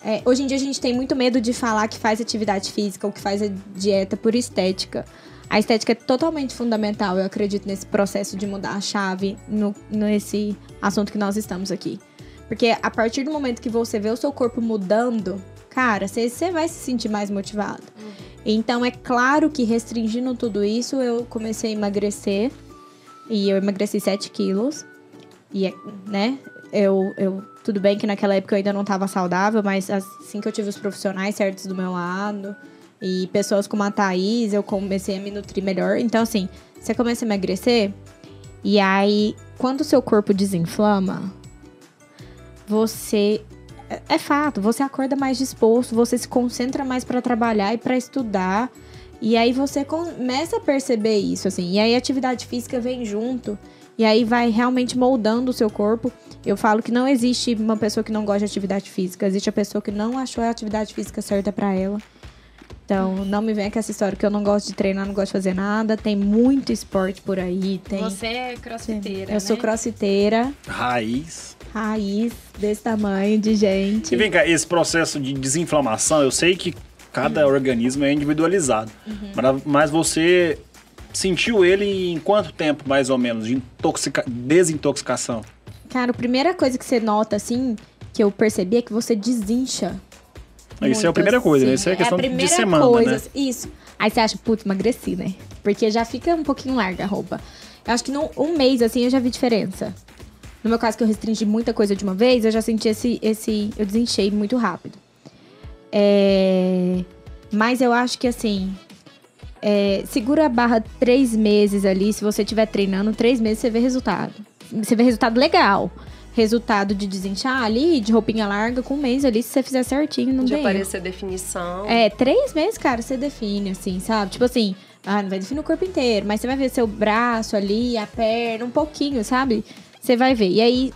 é, hoje em dia a gente tem muito medo de falar que faz atividade física ou que faz dieta por estética. A estética é totalmente fundamental, eu acredito, nesse processo de mudar a chave no, nesse assunto que nós estamos aqui. Porque a partir do momento que você vê o seu corpo mudando, cara, você vai se sentir mais motivado. Então é claro que restringindo tudo isso, eu comecei a emagrecer. E eu emagreci 7 quilos. E, é, né, eu, eu... Tudo bem que naquela época eu ainda não estava saudável, mas assim que eu tive os profissionais certos do meu lado... E pessoas como a Thaís, eu comecei a me nutrir melhor. Então, assim, você começa a emagrecer... E aí, quando o seu corpo desinflama, você é- é fato, você acorda mais disposto, você se concentra mais pra trabalhar e pra estudar. E aí você começa a perceber isso, assim. E aí a atividade física vem junto. E aí vai realmente moldando o seu corpo. Eu falo que não existe uma pessoa que não gosta de atividade física. Existe a pessoa que não achou a atividade física certa pra ela. Então, não me venha com essa história que eu não gosto de treinar, não gosto de fazer nada. Tem muito esporte por aí. Tem... Você é crossfiteira, Eu sou né? crossfiteira, Raiz. raiz, desse tamanho de gente. E vem cá, esse processo de desinflamação, eu sei que cada organismo é individualizado. Mas, mas você sentiu ele em quanto tempo, mais ou menos, de intoxica- desintoxicação? Cara, a primeira coisa que você nota, assim, que eu percebi é que você desincha. Isso é a muito, primeira coisa, né? Isso é questão a de semana, coisa, né? Isso. Aí você acha, putz, emagreci, né? Porque já fica um pouquinho larga a roupa. Eu acho que num um mês, assim, eu já vi diferença. No meu caso, que eu restringi muita coisa de uma vez, eu já senti esse... esse eu desinchei muito rápido. É... Mas eu acho que, assim... é, segura a barra três meses ali. Se você estiver treinando, três meses você vê resultado. Você vê resultado legal. resultado de desinchar ali, de roupinha larga, com um mês ali, se você fizer certinho, não De tem. erro. aparecer definição. É, três meses, cara, você define, assim, sabe? Tipo assim, ah, não vai definir o corpo inteiro, mas você vai ver seu braço ali, a perna, um pouquinho, sabe? Você vai ver. E aí,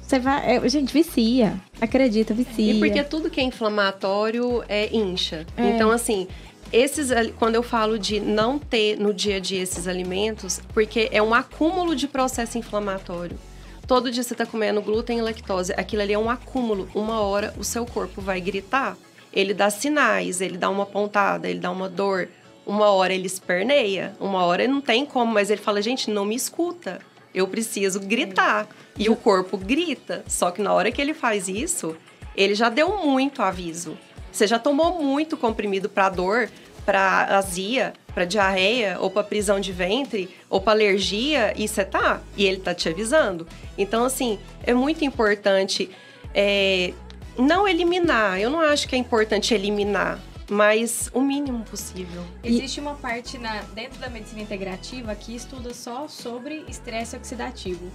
você vai. é, gente, vicia. Acredita, vicia. E porque tudo que é inflamatório é incha. É. Então, assim, esses quando eu falo de não ter no dia a dia esses alimentos, porque é um acúmulo de processo inflamatório. Todo dia você tá comendo glúten e lactose, aquilo ali é um acúmulo. Uma hora o seu corpo vai gritar. Ele dá sinais, ele dá uma pontada, ele dá uma dor. Uma hora ele esperneia, uma hora ele não tem como, mas ele fala, gente, não me escuta. Eu preciso gritar. E o corpo grita. Só que na hora que ele faz isso, ele já deu muito aviso. Você já tomou muito comprimido para dor, para azia, para diarreia, ou para prisão de ventre, ou para alergia, e você tá. E ele tá te avisando. Então, assim, é muito importante é, não eliminar. Eu não acho que é importante eliminar, mas o mínimo possível. Existe uma parte na, dentro da medicina integrativa que estuda só sobre estresse oxidativo.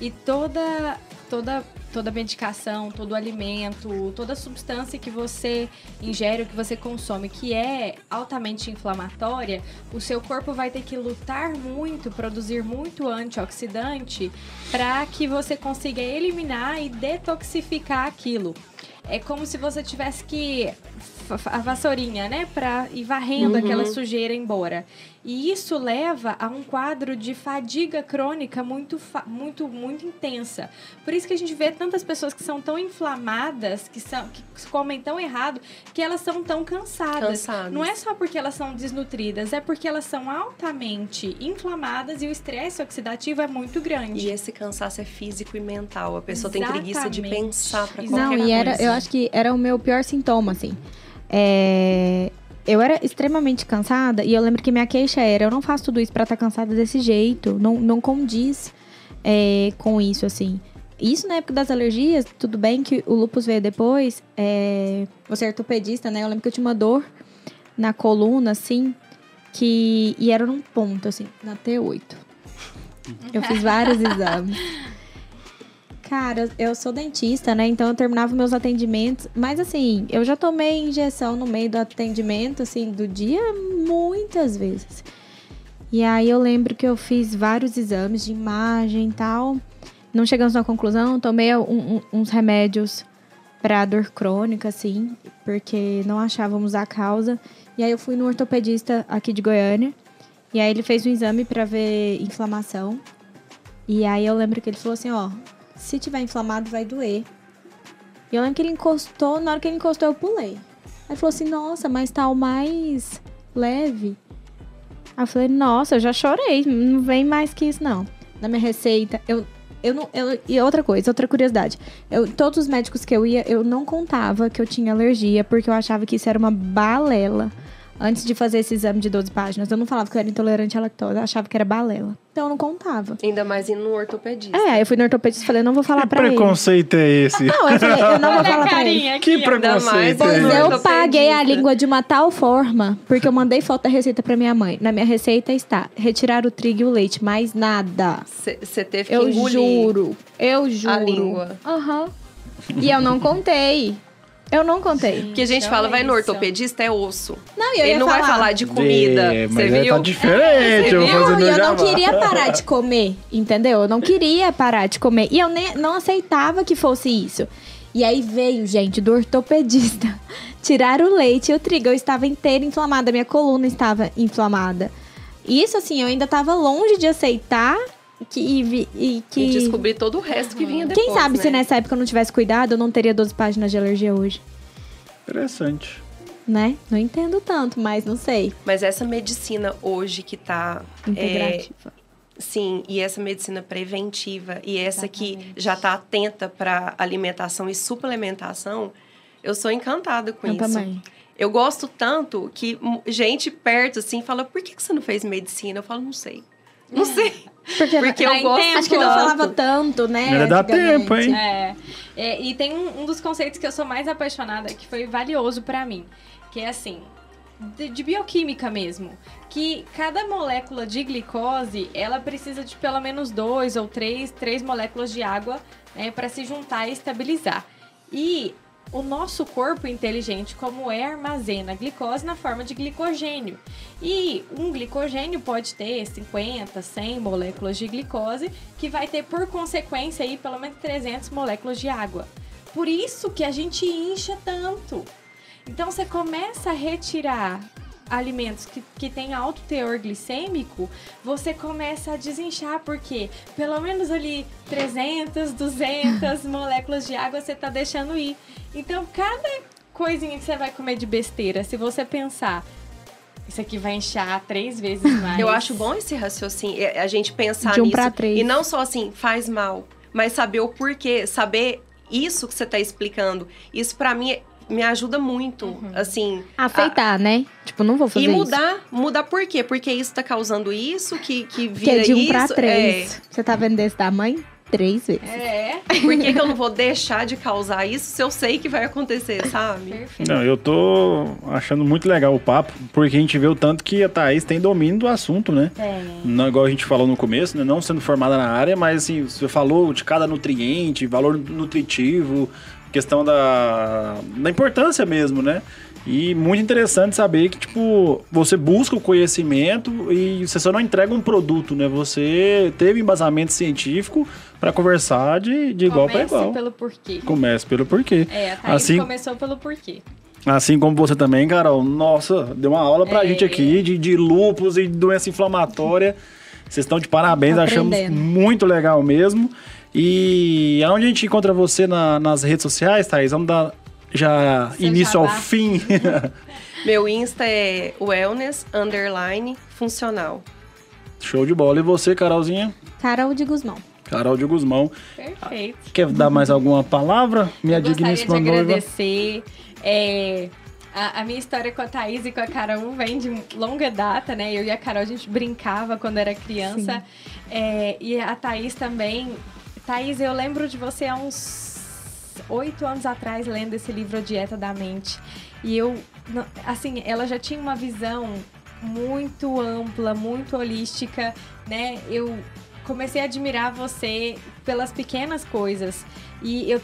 E toda, toda, toda medicação, todo alimento, toda substância que você ingere, que você consome, que é altamente inflamatória, o seu corpo vai ter que lutar muito, produzir muito antioxidante para que você consiga eliminar e detoxificar aquilo. É como se você tivesse que a vassourinha, né, para ir varrendo Uhum. aquela sujeira embora. E isso leva a um quadro de fadiga crônica muito, muito, muito intensa. Por isso que a gente vê tantas pessoas que são tão inflamadas, que, são, que comem tão errado, que elas são tão cansadas. Cansadas. Não é só porque elas são desnutridas, é porque elas são altamente inflamadas e o estresse oxidativo é muito grande. E esse cansaço é físico e mental. A pessoa tem preguiça de Exatamente. pensar pra Não, qualquer Não, e era, coisa. eu acho que era o meu pior sintoma, assim. É, eu era extremamente cansada e eu lembro que minha queixa era: eu não faço tudo isso pra estar cansada desse jeito. Não, não condiz é, com isso, assim. Isso na época das alergias, tudo bem que o lupus veio depois. É, você é ortopedista, né? Eu lembro que eu tinha uma dor na coluna, assim, que. E era num ponto, assim, na T8. Eu fiz vários exames. Cara, eu sou dentista, né? Então eu terminava meus atendimentos. Mas assim, eu já tomei injeção no meio do atendimento, assim, do dia muitas vezes. E aí eu lembro que eu fiz vários exames de imagem e tal. Não chegamos na conclusão, tomei um- um- uns remédios pra dor crônica, assim, porque não achávamos a causa. E aí eu fui no ortopedista aqui de Goiânia. E aí ele fez um exame pra ver inflamação. E aí eu lembro que ele falou assim, ó, se tiver inflamado vai doer. E eu lembro que ele encostou, na hora que ele encostou eu pulei. Aí falou assim, nossa, mas tá o mais leve. Aí eu falei, nossa, eu já chorei, não vem mais que isso não. Na minha receita, eu eu não eu, e outra coisa, outra curiosidade. Eu todos os médicos que eu ia, eu não contava que eu tinha alergia, porque eu achava que isso era uma balela. Antes de fazer esse exame de 12 páginas, eu não falava que eu era intolerante à lactose, eu achava que era balela. Então eu não contava. Ainda mais indo no ortopedista. É, eu fui no ortopedista e falei, eu não vou falar Que pra ele. preconceito é esse? Não, eu falei, eu não vou falar a pra ele. Que preconceito Pois é eu paguei a língua de uma tal forma, porque eu mandei foto da receita pra minha mãe. Na minha receita está retirar o trigo e o leite, mais nada. Você teve que Eu engolir juro, eu juro. língua. Aham. E eu não contei. Eu não contei. Porque a gente Então fala, é vai no isso. ortopedista, é osso. Não, e eu Ele ia não falar. vai falar de comida. É, Você aí viu? tá diferente. eu vou e eu jabá. não queria parar de comer, entendeu? Eu não queria parar de comer. E eu nem, não aceitava que fosse isso. E aí veio, gente, do ortopedista, tirar o leite e o trigo. Eu estava inteira inflamada, minha coluna estava inflamada. E isso, assim, eu ainda estava longe de aceitar que, e, vi- e que... E descobrir todo o resto que vinha depois, Quem sabe né? se nessa época eu não tivesse cuidado, eu não teria 12 páginas de alergia hoje, Interessante. né? Não entendo tanto, mas não sei. Mas essa medicina hoje que tá... é, Integrativa. sim, e essa medicina preventiva e essa que já tá atenta para alimentação e suplementação, eu sou encantada com eu isso. também. Eu gosto tanto que hum, gente perto, assim, fala, por que, que você não fez medicina? Eu falo, não sei. Não sei. Porque, Porque eu gosto tempo. acho que não falava tanto, né? Dá antigamente. tempo, hein? É, É, e tem um, um dos conceitos que eu sou mais apaixonada, que foi valioso pra mim, que é assim, de, de bioquímica mesmo. Que cada molécula de glicose, ela precisa de pelo menos dois ou três, três moléculas de água né, para se juntar e estabilizar. E o nosso corpo inteligente, como é, armazena glicose na forma de glicogênio. E um glicogênio pode ter 50, 100 moléculas de glicose, que vai ter por consequência aí pelo menos 300 moléculas de água. Por isso que a gente incha tanto. Então você começa a retirar alimentos que, que têm alto teor glicêmico, você começa a desinchar, porque pelo menos ali 300, 200 moléculas de água você está deixando ir. Então, cada coisinha que você vai comer de besteira, se você pensar, isso aqui vai inchar três vezes mais. Eu acho bom esse raciocínio, a gente pensar De um nisso. pra três. E não só assim, faz mal, mas saber o porquê, saber isso que você está explicando. Isso para mim me ajuda muito, Uhum. assim. Aceitar, né? Tipo, não vou fazer E isso. mudar, mudar por quê? Porque isso tá causando isso, que, que Que vira é de um isso. pra três. é. Você tá vendo desse tamanho? Três vezes. É, Por que, que eu não vou deixar de causar isso se eu sei que vai acontecer, sabe? perfeito. Não, eu tô achando muito legal o papo, porque a gente vê o tanto que a Thaís tem domínio do assunto, né? Tem. Não, igual a gente falou no começo, né? Não sendo formada na área, mas assim, você falou de cada nutriente, valor nutritivo, questão da, da importância mesmo, né? E muito interessante saber que, tipo, você busca o conhecimento e você só não entrega um produto, né? Você teve embasamento científico para conversar de, de igual para Comece igual. pelo porquê. Comece pelo porquê. É, a Thaís Assim- começou pelo porquê. Assim como você também, Carol. Nossa, deu uma aula pra É. gente aqui de, de lúpus e doença inflamatória. Vocês estão de parabéns, achamos Aprendendo. muito legal mesmo. E aonde a gente encontra você na- nas redes sociais, Thaís? Vamos dar já Seu início ao fim. Meu Insta é wellness underline funcional. Show de bola. E você, Carolzinha? Carol de Guzmão. Carol de Guzmão. Perfeito. Quer dar mais alguma palavra? Minha Eu gostaria de agradecer. é, a, a minha história com a Thaís e com a Carol vem de longa data, né? Eu e a Carol, a gente brincava quando era criança. É, e a Thaís também. Thaís, eu lembro de você há uns oito anos atrás lendo esse livro Dieta da Mente. E eu, assim, ela já tinha uma visão muito ampla, muito holística, né? Eu comecei a admirar você pelas pequenas coisas. E eu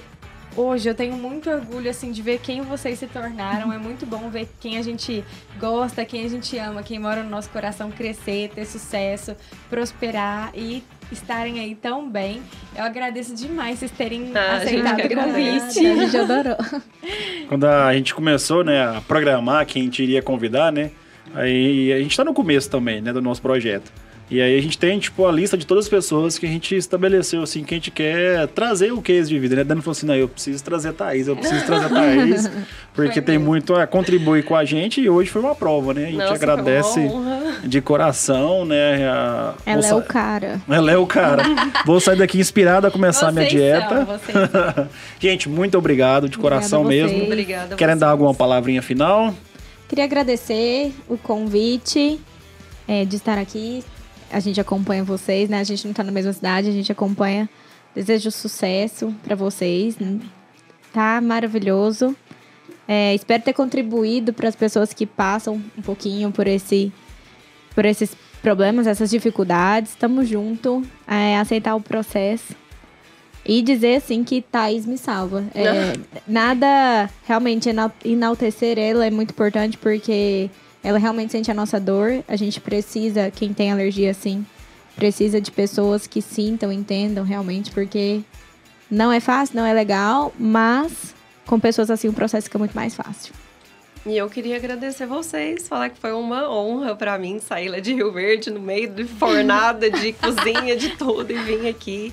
hoje eu tenho muito orgulho assim de ver quem vocês se tornaram. É muito bom ver quem a gente gosta, quem a gente ama, quem mora no nosso coração crescer, ter sucesso, prosperar e estarem aí tão bem. Eu agradeço demais vocês terem Ah, aceitado o convite. A gente adorou. Quando a gente começou, né, a programar quem a gente iria convidar, né? Aí a gente tá no começo também, né, do nosso projeto. E aí a gente tem, tipo, a lista de todas as pessoas que a gente estabeleceu, assim, que a gente quer trazer o case de vida, né? Dani falou assim, não, eu preciso trazer a Thaís, eu preciso trazer a Thaís, porque tem muito a contribuir com a gente e hoje foi uma prova, né? A gente Nossa, agradece de coração, né? a- Ela vou é o cara. Ela é o cara. Vou sair daqui inspirada a começar a minha Vocês dieta. são, vocês gente, muito obrigado, de Obrigada coração a vocês. mesmo. Obrigada. Querem dar vocês. alguma palavrinha final? Queria agradecer o convite é, de estar aqui. A gente acompanha vocês, né? A gente não tá na mesma cidade, a gente acompanha. Desejo sucesso para vocês. Tá maravilhoso. É, espero ter contribuído para as pessoas que passam um pouquinho por esse por esses problemas, essas dificuldades. Tamo junto. É, aceitar o processo. E dizer, assim, que Thaís me salva. É, nada realmente enal- enaltecer ela é muito importante porque ela realmente sente a nossa dor. A gente precisa, quem tem alergia assim, precisa de pessoas que sintam, entendam realmente, porque não é fácil, não é legal, mas com pessoas assim o processo fica muito mais fácil. E eu queria agradecer vocês, falar que foi uma honra pra mim sair lá de Rio Verde, no meio de fornada, de cozinha, de tudo, e vir aqui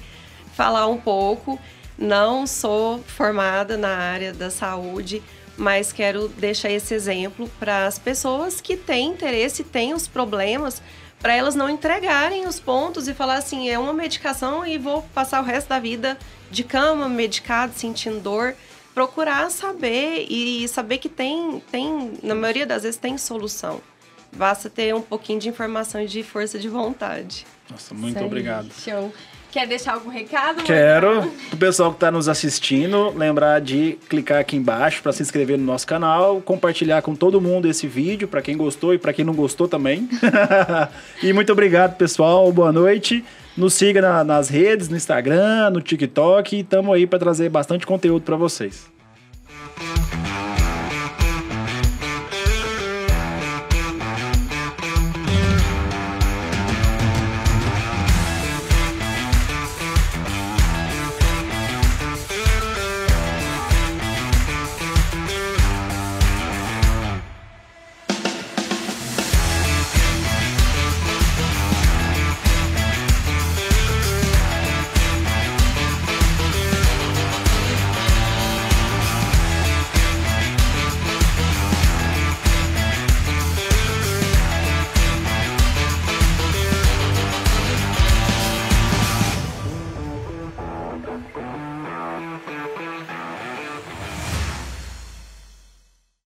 falar um pouco. Não sou formada na área da saúde, mas quero deixar esse exemplo para as pessoas que têm interesse, têm os problemas, para elas não entregarem os pontos e falar assim, é uma medicação e vou passar o resto da vida de cama, medicado, sentindo dor procurar saber e saber que tem, tem, na maioria das vezes tem solução. Basta ter um pouquinho de informação e de força de vontade. Nossa, muito aí, obrigado. Show. Quer deixar algum recado? Quero, o pessoal que está nos assistindo, lembrar de clicar aqui embaixo para se inscrever no nosso canal, compartilhar com todo mundo esse vídeo, para quem gostou e para quem não gostou também. e muito obrigado, pessoal. Boa noite. Nos siga na, nas redes, no Instagram, no TikTok e estamos aí para trazer bastante conteúdo para vocês.